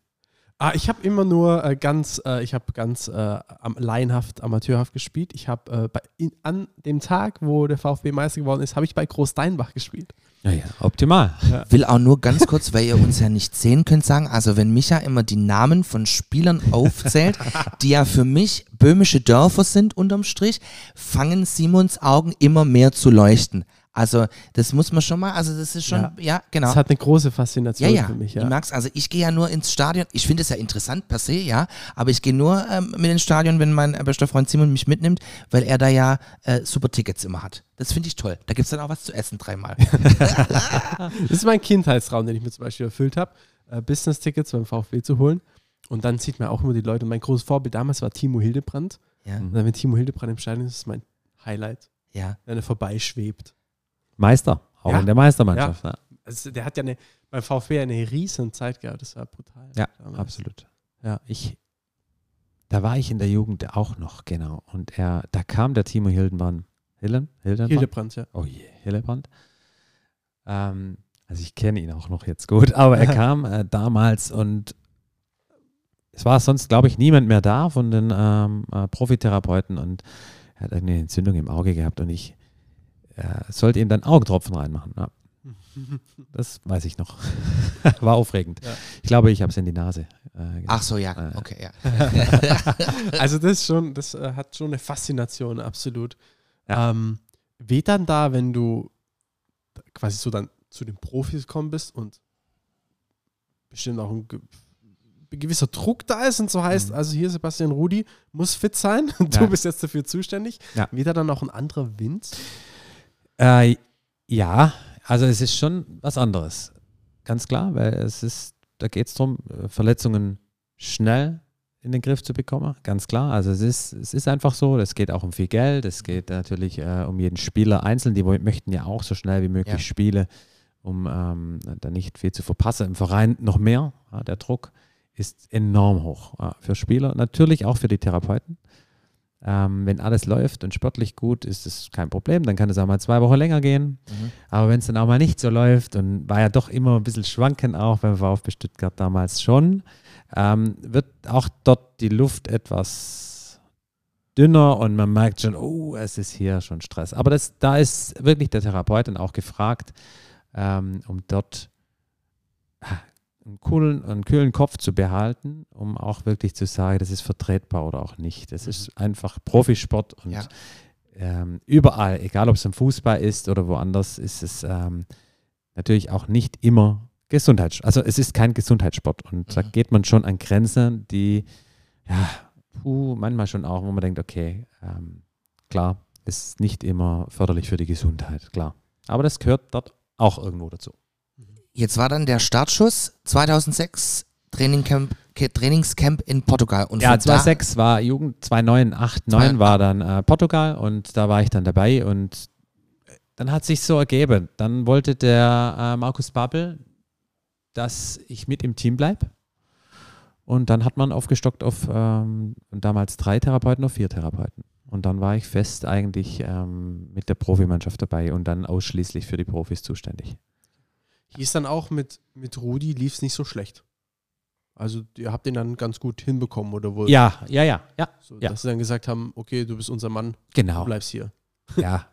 Ah, ich habe immer nur äh, ganz, äh, ich habe ganz äh, am, laienhaft, amateurhaft gespielt. Ich habe äh, bei- in- an dem Tag, wo der VfB Meister geworden ist, habe ich bei Groß Steinbach gespielt. Ja, ja, optimal. Will auch nur ganz kurz, weil ihr uns ja nicht sehen könnt, sagen, also wenn Micha immer die Namen von Spielern aufzählt, die ja für mich böhmische Dörfer sind unterm Strich, fangen Simons Augen immer mehr zu leuchten. Also das muss man schon mal, also das ist schon, ja, Ja. genau. Das hat eine große Ja, Faszination ja. für mich. Ja. merkst, also ich gehe ja nur ins Stadion. Ich finde es ja interessant per se, ja. Aber ich gehe nur ähm, mit ins Stadion, wenn mein äh, bester Freund Simon mich mitnimmt, weil er da ja äh, super Tickets immer hat. Das finde ich toll. Da gibt es dann auch was zu essen dreimal. Das ist mein Kindheitstraum, den ich mir zum Beispiel erfüllt habe, äh, Business-Tickets beim VfB zu holen. Und dann sieht man auch immer die Leute. Und mein großes Vorbild damals war Timo Hildebrand. ja, Und dann, wenn Timo Hildebrand im Stadion ist, ist mein Highlight, ja. wenn er vorbeischwebt. Meister, auch Ja. in der Meistermannschaft. Ja, Also der hat ja eine, beim VfB eine riesen Zeit gehabt. Das war brutal. ja damals. absolut. Ja, ich, da war ich in der Jugend auch noch, genau. Und er, da kam der Timo Hildenbrand. Hilden? Hildenbrand? Hildebrand, ja. Oh je, Hillebrand. Ähm, also ich kenne ihn auch noch jetzt gut, aber er kam äh, damals und es war sonst, glaube ich, niemand mehr da von den ähm, äh, Profitherapeuten und er hat eine Entzündung im Auge gehabt und ich äh, sollte ihm dann Augentropfen reinmachen. Ja, das weiß ich noch. war aufregend. Ja. Ich glaube, ich habe es in die Nase. Äh, Ach so, ja. Äh. Okay, ja. Also das ist schon, das äh, hat schon eine Faszination, absolut. Ja. Ähm, wie dann da, wenn du quasi so dann zu den Profis gekommen bist und bestimmt auch ein ge gewisser Druck da ist und so heißt, Mhm. also hier Sebastian Rudi muss fit sein, du Ja. bist jetzt dafür zuständig. Ja. Wie da dann auch ein anderer Wind? Äh, ja, also es ist schon was anderes. Ganz klar, weil es ist, da geht es darum, Verletzungen schnell in den Griff zu bekommen, ganz klar. Also es ist, es ist einfach so, es geht auch um viel Geld, es geht natürlich äh, um jeden Spieler einzeln, die möchten ja auch so schnell wie möglich Ja. Spiele, um ähm, da nicht viel zu verpassen. Im Verein noch mehr, ja, der Druck ist enorm hoch ja, für Spieler, natürlich auch für die Therapeuten. Ähm, wenn alles läuft und sportlich gut, ist es kein Problem. Dann kann es auch mal zwei Wochen länger gehen. Mhm. Aber wenn es dann auch mal nicht so läuft und war ja doch immer ein bisschen schwanken auch beim VfB Stuttgart damals schon, ähm, wird auch dort die Luft etwas dünner und man merkt schon, oh, es ist hier schon Stress. Aber das, da ist wirklich der Therapeut dann auch gefragt, ähm, um dort ah, einen coolen, einen kühlen Kopf zu behalten, um auch wirklich zu sagen, das ist vertretbar oder auch nicht. Das ist einfach Profisport und Ja. ähm, überall, egal ob es im Fußball ist oder woanders, ist es ähm, natürlich auch nicht immer Gesundheits, also es ist kein Gesundheitssport und da Mhm. geht man schon an Grenzen, die ja, puh, manchmal schon auch, wo man denkt, okay, ähm, klar, ist nicht immer förderlich für die Gesundheit, klar. Aber das gehört dort auch irgendwo dazu. Jetzt war dann der Startschuss 2006 Trainingcamp, Trainingscamp in Portugal. Und Ja, von da- 2006 war Jugend, 2009, 8, 9 Zwei- war dann äh, Portugal und da war ich dann dabei und dann hat sich so ergeben. Dann wollte der äh, Markus Babbel, dass ich mit im Team bleibe. Und dann hat man aufgestockt auf ähm, damals drei Therapeuten auf vier Therapeuten. Und dann war ich fest eigentlich ähm, mit der Profimannschaft dabei und dann ausschließlich für die Profis zuständig. Hieß dann auch mit, mit Rudi lief es nicht so schlecht. Also ihr habt den dann ganz gut hinbekommen oder wohl? Ja, ja, ja, ja, So, ja. Dass sie dann gesagt haben, okay, du bist unser Mann, du genau. bleibst hier. Ja,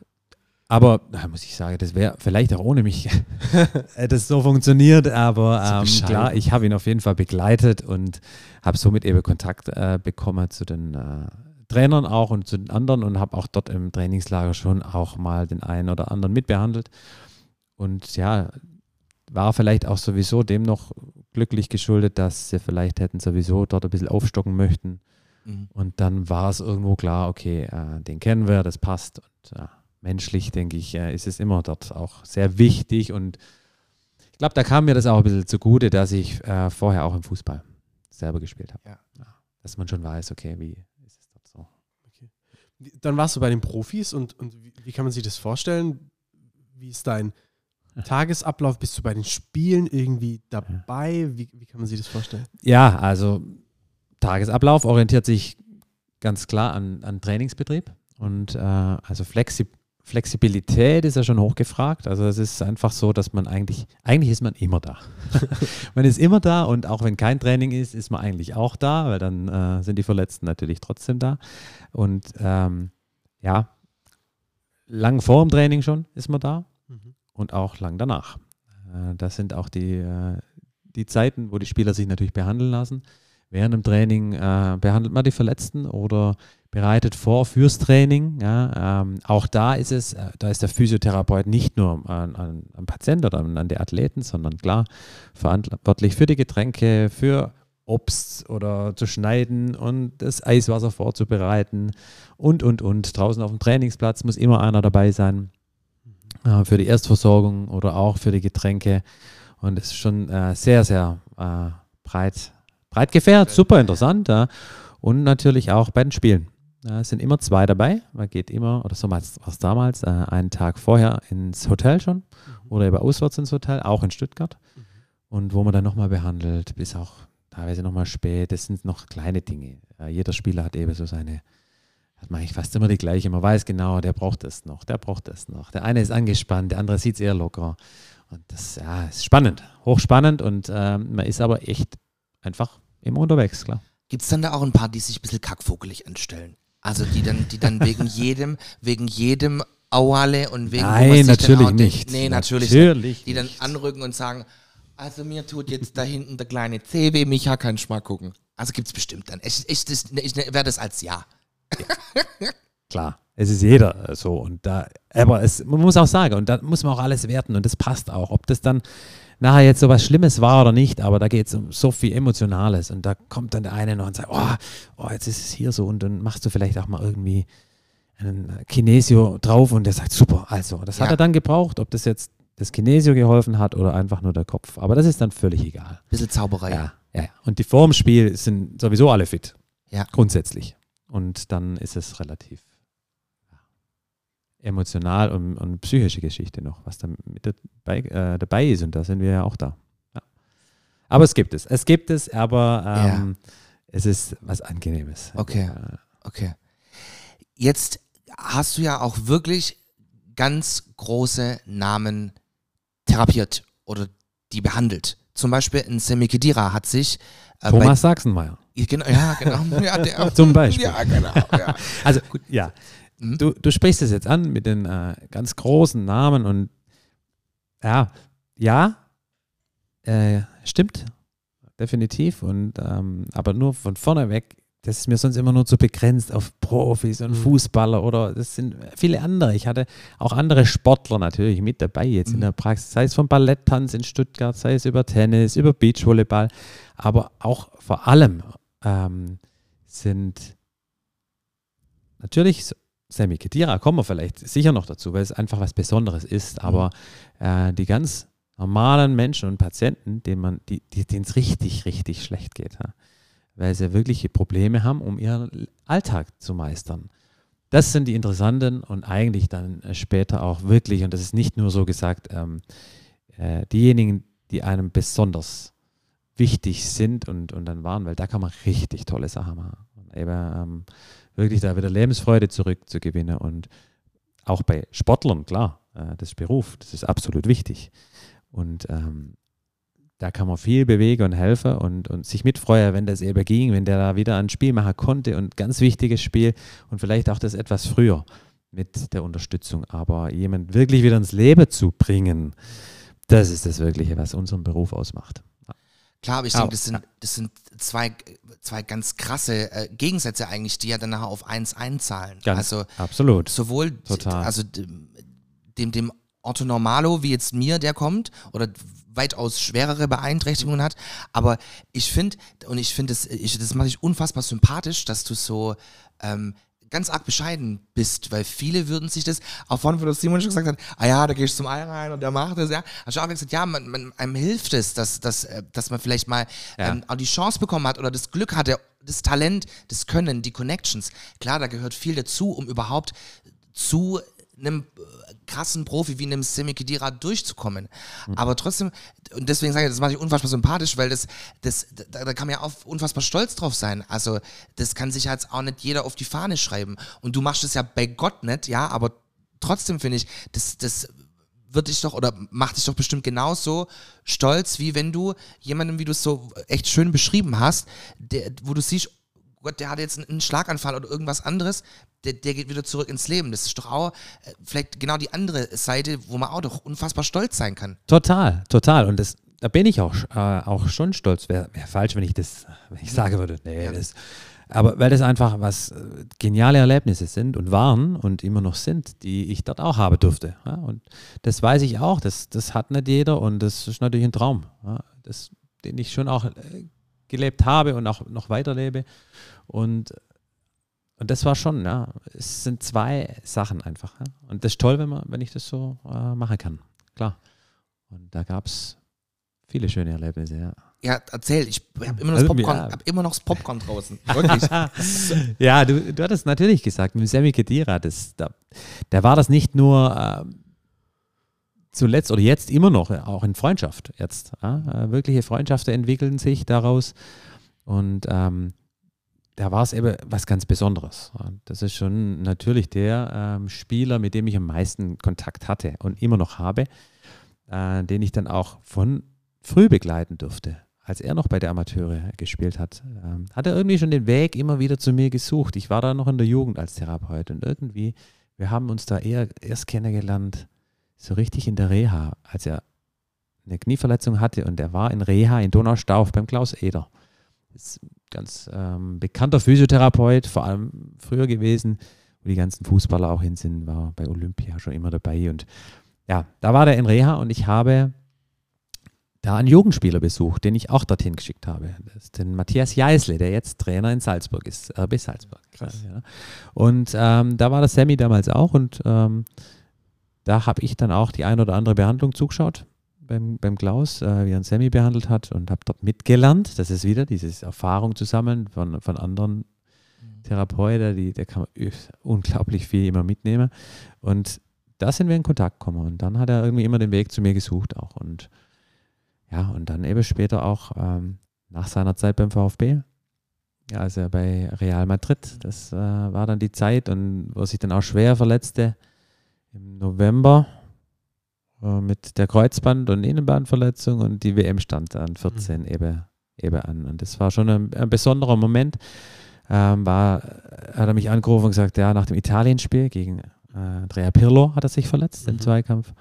aber da muss ich sagen, das wäre vielleicht auch ohne mich hätte es so funktioniert, aber ähm, klar, ich habe ihn auf jeden Fall begleitet und habe somit eben Kontakt äh, bekommen zu den äh, Trainern auch und zu den anderen und habe auch dort im Trainingslager schon auch mal den einen oder anderen mitbehandelt. Und ja, war vielleicht auch sowieso dem noch glücklich geschuldet, dass sie vielleicht hätten sowieso dort ein bisschen aufstocken möchten. Mhm. Und dann war es irgendwo klar, okay, äh, den kennen wir, das passt. Und ja, menschlich, denke ich, äh, ist es immer dort auch sehr wichtig. Und ich glaube, da kam mir das auch ein bisschen zugute, dass ich äh, vorher auch im Fußball selber gespielt habe. Ja. Dass man schon weiß, okay, wie ist es dort so. Dann warst du bei den Profis und, und wie, wie kann man sich das vorstellen? Wie ist dein Tagesablauf? Bist du bei den Spielen irgendwie dabei? Wie, wie kann man sich das vorstellen? Ja, also Tagesablauf orientiert sich ganz klar an, an Trainingsbetrieb. Und äh, also Flexi Flexibilität ist ja schon hochgefragt. Also es ist einfach so, dass man eigentlich, eigentlich ist man immer da. man ist immer da und auch wenn kein Training ist, ist man eigentlich auch da, weil dann äh, sind die Verletzten natürlich trotzdem da. Und ähm, ja, lang vor dem Training schon ist man da und auch lang danach. Äh, das sind auch die, äh, die Zeiten, wo die Spieler sich natürlich behandeln lassen. Während dem Training äh, behandelt man die Verletzten oder bereitet vor fürs Training. Ähm, auch da ist es, da ist der Physiotherapeut nicht nur am Patient oder an, an die Athleten, sondern klar verantwortlich für die Getränke, für Obst oder zu schneiden und das Eiswasser vorzubereiten und, und, und. Draußen auf dem Trainingsplatz muss immer einer dabei sein äh, für die Erstversorgung oder auch für die Getränke. Und es ist schon äh, sehr, sehr äh, breit, breit gefährt, super interessant. Ja. Und natürlich auch bei den Spielen. Ja, es sind immer zwei dabei. Man geht immer, oder so war es damals, äh, einen Tag vorher ins Hotel schon oder eben auswärts ins Hotel, auch in Stuttgart. Und wo man dann nochmal behandelt, bis auch teilweise nochmal spät. Das sind noch kleine Dinge. Äh, jeder Spieler hat eben so seine, hat man eigentlich fast immer die gleiche. Man weiß genau, der braucht das noch, der braucht das noch. Der eine ist angespannt, der andere sieht es eher locker. Und das ja, ist spannend, hochspannend und ähm, man ist aber echt einfach immer unterwegs, klar. Gibt es dann da auch ein paar, die sich ein bisschen kackvogelig anstellen? Also die dann, die dann wegen jedem, wegen jedem Auale und wegen Nein, natürlich nicht. Nee, natürlich, Natürlich nicht. Die dann anrücken und sagen, also mir tut jetzt da hinten der kleine C weh, Micha kann ich mal gucken. Also gibt es bestimmt dann. Ich, ich, das- ich werde das als Ja. Klar, es ist jeder äh, so. Und da, aber es, man muss auch sagen, und da muss man auch alles werten und das passt auch. Ob das dann nachher jetzt so was Schlimmes war oder nicht, aber da geht es um so viel Emotionales und da kommt dann der eine noch und sagt, oh, oh, jetzt ist es hier so und dann machst du vielleicht auch mal irgendwie einen Kinesio drauf und der sagt, super, also, das Ja. hat er dann gebraucht, ob das jetzt das Kinesio geholfen hat oder einfach nur der Kopf. Aber das ist dann völlig egal. Bisschen Zauberei. Ja, ja. ja. Und die vorm Spiel sind sowieso alle fit. Ja. Grundsätzlich. Und dann ist es relativ ja, emotional und, und psychische Geschichte noch, was da mit dabei, äh, dabei ist. Und da sind wir ja auch da. Ja. Aber es gibt es. Es gibt es, aber ähm, es ist was Angenehmes. Okay. Äh, Okay. Jetzt hast du ja auch wirklich ganz große Namen therapiert oder die behandelt. Zum Beispiel ein Semi Khedira hat sich äh, Thomas Sachsenmeier. Genau, ja, genau. Ja, der, Zum Beispiel. Ja, genau. Ja. Also, ja. Mhm. Du, du sprichst es jetzt an mit den äh, ganz großen Namen und ja, ja, äh, stimmt, definitiv. Und ähm, aber nur von vorne weg, das ist mir sonst immer nur zu begrenzt auf Profis und Mhm. Fußballer oder das sind viele andere. Ich hatte auch andere Sportler natürlich mit dabei jetzt in Mhm. der Praxis, sei es vom Balletttanz in Stuttgart, sei es über Tennis, über Beachvolleyball, aber auch vor allem ähm, sind natürlich Sammy Kedira kommen wir vielleicht sicher noch dazu, weil es einfach was Besonderes ist, aber äh, die ganz normalen Menschen und Patienten, denen man, die, die, denen es richtig, richtig schlecht geht, ja, weil sie wirkliche Probleme haben, um ihren Alltag zu meistern. Das sind die interessanten und eigentlich dann äh, später auch wirklich, und das ist nicht nur so gesagt, ähm, äh, diejenigen, die einem besonders wichtig sind und, und dann waren, weil da kann man richtig tolle Sachen machen. Und eben ähm, wirklich da wieder Lebensfreude zurückzugewinnen und auch bei Sportlern, klar, äh, das Beruf, das ist absolut wichtig. Und ähm, da kann man viel bewegen und helfen und, und sich mitfreuen, wenn das eben ging, wenn der da wieder ein Spiel machen konnte und ganz wichtiges Spiel und vielleicht auch das etwas früher mit der Unterstützung. Aber jemand wirklich wieder ins Leben zu bringen, das ist das Wirkliche, was unseren Beruf ausmacht. Klar, aber ich denke, das sind, das sind zwei, zwei ganz krasse äh, Gegensätze eigentlich, die ja dann nachher auf eins einzahlen. Ganz also absolut. sowohl Total. also dem, dem, dem Otto Normalo, wie jetzt mir, der kommt, oder weitaus schwerere Beeinträchtigungen hat. Aber ich finde, und ich finde, das, ich, das mache ich unfassbar sympathisch, dass du so ähm, ganz arg bescheiden bist, weil viele würden sich das, auch vorhin, wo das Simon schon gesagt hat, ah ja, da gehst du zum Ei rein und der macht das, ja. Hast du auch gesagt, ja, man, man, einem hilft es, dass, dass, äh, dass man vielleicht mal Ja. ähm, auch die Chance bekommen hat oder das Glück hatte, das Talent, das Können, die Connections. Klar, da gehört viel dazu, um überhaupt zu einem äh, krassen Profi wie einem Semi Khedira durchzukommen. Aber trotzdem, und deswegen sage ich, das mache ich unfassbar sympathisch, weil das, das da, da kann man ja auch unfassbar stolz drauf sein. Also, das kann sich jetzt auch nicht jeder auf die Fahne schreiben. Und du machst es ja bei Gott nicht, ja, aber trotzdem finde ich, das, das wird dich doch oder macht dich doch bestimmt genauso stolz, wie wenn du jemanden, wie du es so echt schön beschrieben hast, der, wo du siehst, Gott, der hat jetzt einen, einen Schlaganfall oder irgendwas anderes, der, der geht wieder zurück ins Leben. Das ist doch auch äh, vielleicht genau die andere Seite, wo man auch doch unfassbar stolz sein kann. Total, total. Und das, da bin ich auch, äh, auch schon stolz. Wäre wär falsch, wenn ich das, wenn ich sagen würde, nee, Ja. das. Aber weil das einfach was äh, geniale Erlebnisse sind und waren und immer noch sind, die ich dort auch haben durfte. Ja? Und das weiß ich auch, das, das hat nicht jeder und das ist natürlich ein Traum, ja? das, den ich schon auch äh, gelebt habe und auch noch weiterlebe. Und, und das war schon, ja, es sind zwei Sachen einfach. Ja? Und das ist toll, wenn, man, wenn ich das so äh, machen kann. Klar. Und da gab es viele schöne Erlebnisse, ja. Ja, erzähl, ich habe immer noch das Also, Popcorn, ja. hab immer noch das Popcorn draußen. Wirklich. ja, du, du hattest natürlich gesagt, mit Sammy Kedira, das, da, da war das nicht nur ähm, zuletzt oder jetzt immer noch, auch in Freundschaft jetzt. Ja? Äh, wirkliche Freundschaften entwickeln sich daraus und ähm, da war es eben was ganz Besonderes. Das ist schon natürlich der ähm, Spieler, mit dem ich am meisten Kontakt hatte und immer noch habe, äh, den ich dann auch von früh begleiten durfte. Als er noch bei der Amateure gespielt hat, ähm, hat er irgendwie schon den Weg immer wieder zu mir gesucht. Ich war da noch in der Jugend als Therapeut und irgendwie, wir haben uns da eher erst kennengelernt, so richtig in der Reha, als er eine Knieverletzung hatte und er war in Reha in Donaustauf beim Klaus Eder. Ist ein ganz ähm, bekannter Physiotherapeut, vor allem früher gewesen, wo die ganzen Fußballer auch hin sind, war bei Olympia schon immer dabei und ja, da war der in Reha und ich habe da einen Jugendspieler besucht, den ich auch dorthin geschickt habe. Das ist den Matthias Jeißle, der jetzt Trainer in Salzburg ist, RB Salzburg. Krass. Ja. Und ähm, da war der Sammy damals auch und ähm, da habe ich dann auch die ein oder andere Behandlung zugeschaut beim, beim Klaus, äh, wie er einen Sammy behandelt hat und habe dort mitgelernt. Das ist wieder diese Erfahrung zu sammeln von, von anderen Therapeuten, die, da kann man unglaublich viel immer mitnehmen. Und da sind wir in Kontakt gekommen. Und dann hat er irgendwie immer den Weg zu mir gesucht auch. Und ja, und dann eben später auch ähm, nach seiner Zeit beim VfB, ja, also bei Real Madrid, das äh, war dann die Zeit und wo er sich dann auch schwer verletzte im November äh, mit der Kreuzband- und Innenbandverletzung und die WM stand dann 14 eben, eben an. Und das war schon ein, ein besonderer Moment. Ähm, war, hat er mich angerufen und gesagt, ja, nach dem Italienspiel gegen äh, Andrea Pirlo hat er sich verletzt im Mhm. Zweikampf.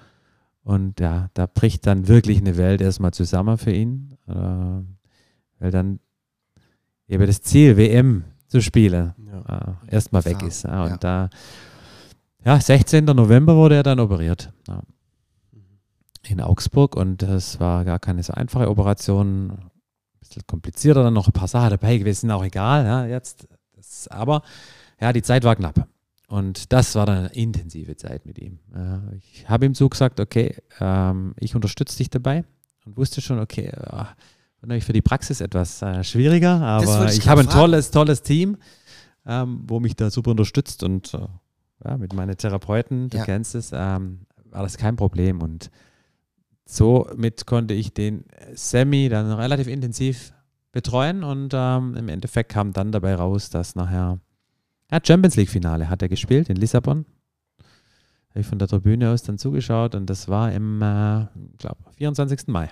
Und ja, da bricht dann wirklich eine Welt erstmal zusammen für ihn, äh, weil dann eben das Ziel, WM zu spielen, Ja. äh, erstmal weg ist. Ja, und da, ja, 16. November wurde er dann operiert. Ja. In Augsburg und das war gar keine so einfache Operation. Ein bisschen komplizierter, dann noch ein paar Sachen dabei gewesen, auch egal. Ja, jetzt, das, aber ja, die Zeit war knapp. Und das war dann eine intensive Zeit mit ihm. Ja, ich habe ihm zugesagt, okay, ähm, ich unterstütze dich dabei und wusste schon, okay, ja, war natürlich für die Praxis etwas äh, schwieriger, aber ich ich habe ein tolles, tolles Team, ähm, wo mich da super unterstützt und äh, ja, mit meinen Therapeuten, du Ja. kennst es, ähm, war das kein Problem und somit konnte ich den Sammy dann relativ intensiv betreuen und ähm, im Endeffekt kam dann dabei raus, dass nachher ja, Champions League Finale hat er gespielt in Lissabon. Habe ich von der Tribüne aus dann zugeschaut und das war im, äh, glaube 24. Mai.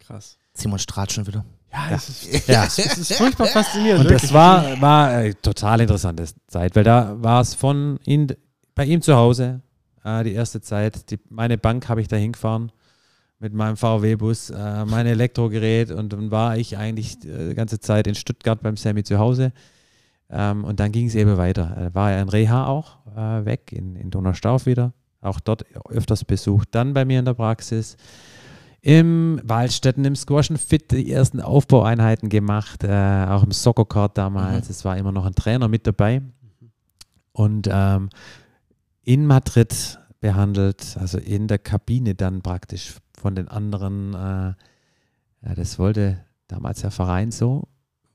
Krass. Simon strahlt schon wieder. Ja, das ist, Ja. das ist furchtbar faszinierend. Und das war, war eine total interessante Zeit, weil da war es von ihn, bei ihm zu Hause, äh, die erste Zeit. Die, meine Bank habe ich da hingefahren mit meinem VW-Bus, äh, mein Elektrogerät und dann war ich eigentlich äh, die ganze Zeit in Stuttgart beim Sammy zu Hause. Ähm, und dann ging es eben weiter. Er war ja in Reha auch äh, weg, in, in Donaustauf wieder. Auch dort öfters besucht. Dann bei mir in der Praxis. Im Waldstätten, im Squashen Fit die ersten Aufbaueinheiten gemacht, äh, auch im Soccer-Court damals. Es war immer noch ein Trainer mit dabei. Und ähm, in Madrid behandelt, also in der Kabine dann praktisch von den anderen, äh, ja, das wollte damals der Verein so,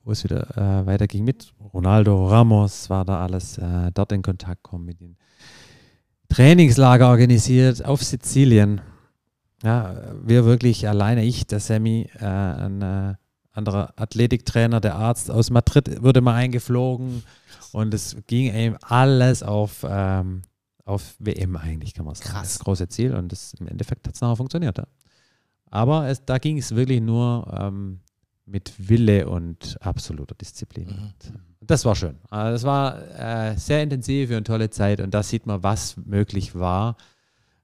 wo es wieder äh, weiterging mit Ronaldo Ramos, war da alles äh, dort in Kontakt kommen mit den Trainingslager organisiert auf Sizilien. Ja, wir wirklich alleine, ich, der Sammy, äh, ein äh, anderer Athletiktrainer, der Arzt aus Madrid wurde mal eingeflogen und es ging eben alles auf, ähm, auf WM eigentlich, kann man sagen. Krass. Das große Ziel und das, im Endeffekt hat es nachher funktioniert. Ja. Aber es, da ging es wirklich nur ähm, mit Wille und absoluter Disziplin. Mhm. Das war schön. Also das war äh, sehr intensiv und tolle Zeit und da sieht man, was möglich war,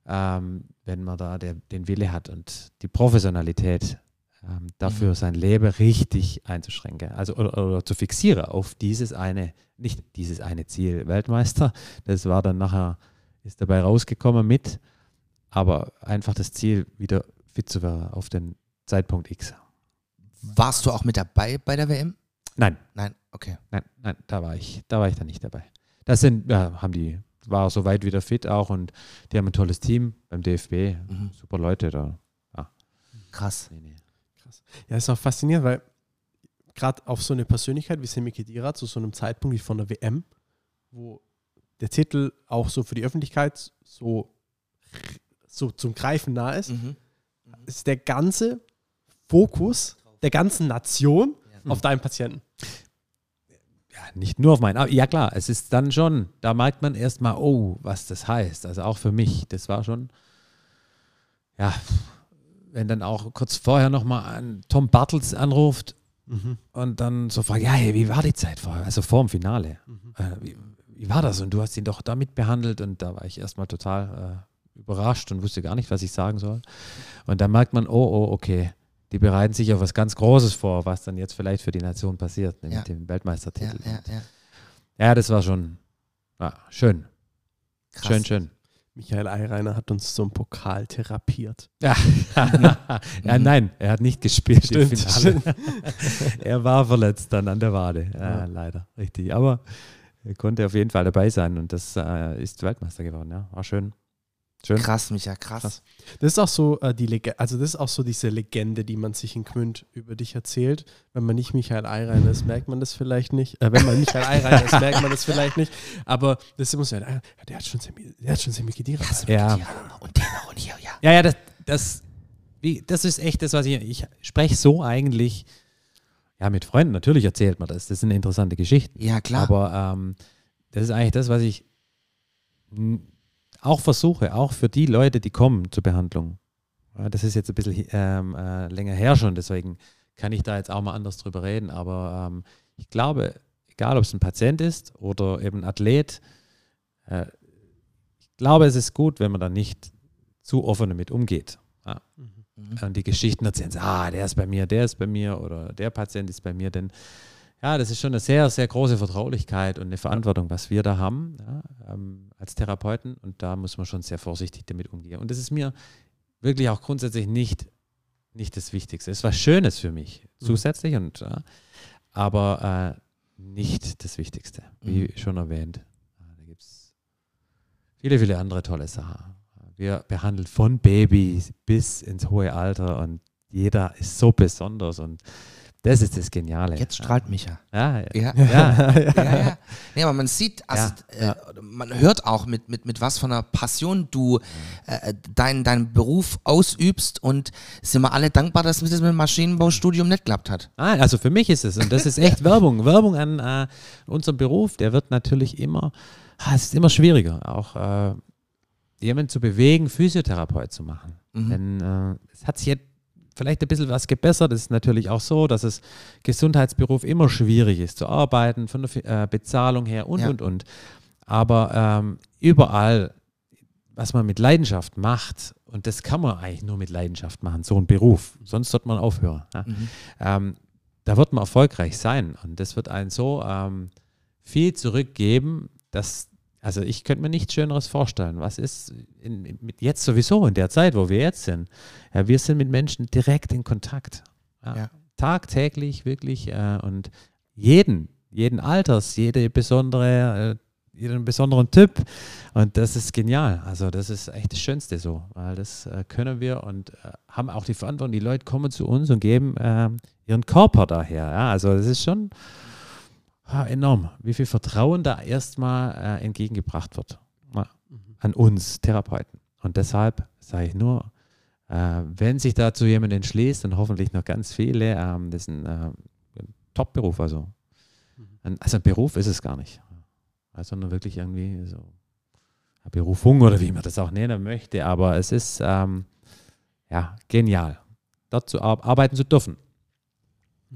ähm, wenn man da der, den Wille hat und die Professionalität ähm, dafür Mhm. sein Leben richtig einzuschränken. Also oder, oder zu fixieren auf dieses eine, nicht dieses eine Ziel Weltmeister. Das war dann nachher, ist dabei rausgekommen mit, aber einfach das Ziel, wieder fit zu werden auf den Zeitpunkt X. Warst du auch mit dabei bei der WM? Nein, Nein, okay. Nein, nein, da war ich, da war ich dann nicht dabei. Das sind, ja, haben die, war soweit wieder fit auch und die haben ein tolles Team beim DFB, Mhm. super Leute da. Krass. Nee, nee. Ja, ist auch faszinierend, weil gerade auf so eine Persönlichkeit wie Semi Khedira zu so einem Zeitpunkt wie von der WM, wo der Titel auch so für die Öffentlichkeit so, so zum Greifen nah ist, Mhm. ist der ganze Fokus der ganzen Nation Ja. auf deinen Patienten. Ja, nicht nur auf meinen, aber ja klar, es ist dann schon, da merkt man erstmal, oh, was das heißt. Also auch für mich, das war schon, ja, wenn dann auch kurz vorher nochmal an Tom Bartels anruft und dann so fragt, ja, hey, wie war die Zeit vorher, also vor dem Finale? Äh, wie, wie war das? Und du hast ihn doch da mitbehandelt und da war ich erstmal total äh, überrascht und wusste gar nicht, was ich sagen soll. Und da merkt man, oh, oh, okay, die bereiten sich auf was ganz Großes vor, was dann jetzt vielleicht für die Nation passiert, nämlich Ja. dem Weltmeistertitel. ja, ja. Ja, das war schon ja, schön. Krass. Schön, schön. Michael Eireiner hat uns zum Pokal therapiert. Ja, ja nein, er hat nicht gespielt im Finale. er war verletzt dann an der Wade. Ja, Ja. Leider, richtig. Aber er konnte auf jeden Fall dabei sein und das äh, ist Weltmeister geworden. Ja, war schön. Schön. Krass, Micha, krass. Krass. Das ist auch so äh, die Legende, also das ist auch so diese Legende, die man sich in Gmünd über dich erzählt. Wenn man nicht Michael Eireiner ist, merkt man das vielleicht nicht. Äh, wenn man Michael Eireiner ist, merkt man das vielleicht nicht. Aber das so, ja, der hat schon Semi, der hat schon Semi Khedira. Ja. Und den und hier, ja. Ja, ja, das, das, wie, das ist echt das, was ich, ich spreche so eigentlich, ja, mit Freunden, natürlich erzählt man das, das sind interessante Geschichten. Ja, klar. Aber ähm, das ist eigentlich das, was ich auch versuche, auch für die Leute, die kommen zur Behandlung. Ja, das ist jetzt ein bisschen ähm, äh, länger her schon, deswegen kann ich da jetzt auch mal anders drüber reden. Aber ähm, ich glaube, egal ob es ein Patient ist oder eben ein Athlet, äh, ich glaube, es ist gut, wenn man da nicht zu offen damit umgeht. Ja. Mhm. Und die Geschichten erzählen, ah, der ist bei mir, der ist bei mir oder der Patient ist bei mir, denn ja, das ist schon eine sehr, sehr große Vertraulichkeit und eine Verantwortung, was wir da haben ja, ähm, als Therapeuten und da muss man schon sehr vorsichtig damit umgehen. Und das ist mir wirklich auch grundsätzlich nicht, nicht das Wichtigste. Es ist was Schönes für mich zusätzlich, und, ja, aber äh, nicht das Wichtigste, wie schon erwähnt. Da gibt es viele, viele andere tolle Sachen. Wir behandeln von Baby bis ins hohe Alter und jeder ist so besonders und das ist das Geniale. Jetzt strahlt Micha. Ja, ja. Ja. ja. ja, ja. Nee, aber man sieht, also, Ja, Äh, man hört auch, mit, mit, mit was von einer Passion du äh, deinen deinen Beruf ausübst und sind wir alle dankbar, dass das mit dem Maschinenbaustudium nicht geklappt hat. Ah, also für mich ist es, und das ist echt Werbung, Werbung an äh, unserem Beruf, der wird natürlich immer, ah, es ist immer schwieriger, auch äh, jemanden zu bewegen, Physiotherapeut zu machen. Mhm. Denn äh, es hat sich jetzt vielleicht ein bisschen was gebessert. Es ist natürlich auch so, dass es Gesundheitsberuf immer schwierig ist zu arbeiten, von der äh, Bezahlung her und, Ja. und, und. Aber ähm, überall, was man mit Leidenschaft macht, und das kann man eigentlich nur mit Leidenschaft machen, so ein Beruf, sonst sollte man aufhören. Ja? Mhm. ähm, da wird man erfolgreich sein. Und das wird einen so ähm, viel zurückgeben, dass, also ich könnte mir nichts Schöneres vorstellen. Was ist in, in, jetzt sowieso in der Zeit, wo wir jetzt sind? Ja, wir sind mit Menschen direkt in Kontakt. Ja, Ja. Tagtäglich wirklich äh, und jeden, jeden Alters, jede besondere, äh, jeden besonderen Typ. Und das ist genial. Also das ist echt das Schönste so, weil das äh, können wir und äh, haben auch die Verantwortung. Die Leute kommen zu uns und geben ähm, ihren Körper daher. Ja? Also das ist schon enorm, wie viel Vertrauen da erstmal äh, entgegengebracht wird ja, an uns Therapeuten. Und deshalb sage ich nur, äh, wenn sich dazu jemand entschließt und hoffentlich noch ganz viele, ähm, das ist ein, äh, ein Top-Beruf. Also. Ein, also ein Beruf ist es gar nicht, also, sondern wirklich irgendwie so eine Berufung oder wie man das auch nennen möchte. Aber es ist ähm, ja genial, dort zu ar arbeiten zu dürfen.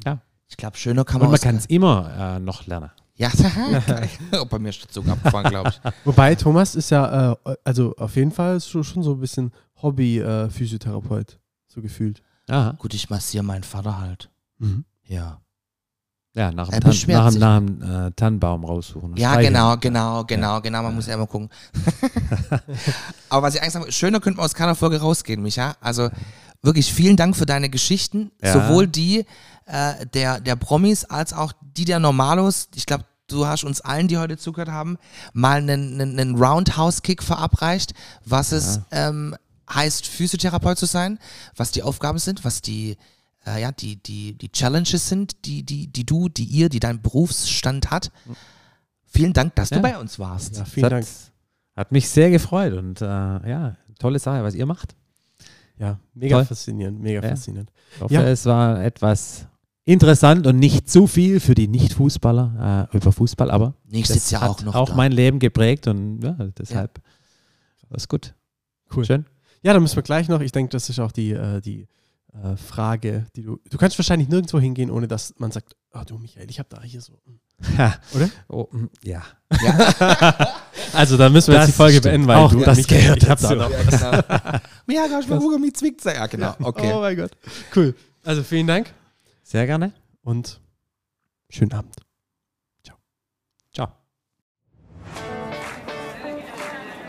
Ja. Ich glaube, schöner kann Und man man aus- kann es immer äh, noch lernen. Ja, bei mir ist der Zug abgefahren, glaube ich. Wobei Thomas ist ja, äh, also auf jeden Fall schon, schon so ein bisschen Hobby-Physiotherapeut, so gefühlt. Aha. Gut, ich massiere meinen Vater halt. Ja. Ja, nach dem, Tan nach, dem- nach dem äh, Tannenbaum raussuchen. und Ja, streicheln. genau, genau, genau, genau. Man muss ja immer gucken. Aber was ich eigentlich sage, schöner könnte man aus keiner Folge rausgehen, Micha. Also wirklich vielen Dank für deine Geschichten. Ja. Sowohl die äh, der, der Promis als auch die der Normalos. Ich glaube, du hast uns allen, die heute zugehört haben, mal einen, einen, einen Roundhouse-Kick verabreicht, was es ähm, heißt, Physiotherapeut zu sein, was die Aufgaben sind, was die, äh, ja, die, die, die Challenges sind, die, die, die du, die ihr, die dein Berufsstand hat. Vielen Dank, dass Ja. du bei uns warst. Ja, vielen hat, Dank. Hat mich sehr gefreut und äh, ja, tolle Sache, was ihr macht. Ja, mega Toll. faszinierend, mega Ja. faszinierend. Ich hoffe, Ja. es war etwas interessant und nicht zu viel für die Nicht-Fußballer äh, über Fußball, aber Nächstes das Jahr hat auch noch auch da. mein Leben geprägt und ja, deshalb war es gut. Cool. Schön. Ja, dann müssen wir gleich noch, ich denke, das ist auch die, äh, die äh, Frage, die du, du kannst wahrscheinlich nirgendwo hingehen, ohne dass man sagt, oh du Michael, ich habe da hier so. Oder? Oh, mm, ja. Also dann müssen wir Das jetzt die Folge stimmt. beenden, weil Auch du, das gehört dazu. noch. Ja, genau. ja, Ja, genau. Okay. Oh mein Gott. Cool. Also vielen Dank Sehr gerne. und schönen Abend. Ciao.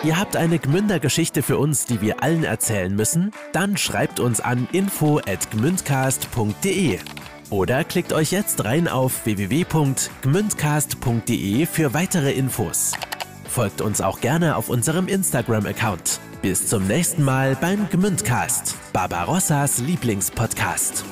Ihr habt eine Gmünder-Geschichte für uns, die wir allen erzählen müssen? Dann schreibt uns an info@gmündcast.de oder klickt euch jetzt rein auf www.gmündcast.de für weitere Infos. Folgt uns auch gerne auf unserem Instagram-Account. Bis zum nächsten Mal beim Gmündcast, Barbarossas Lieblingspodcast.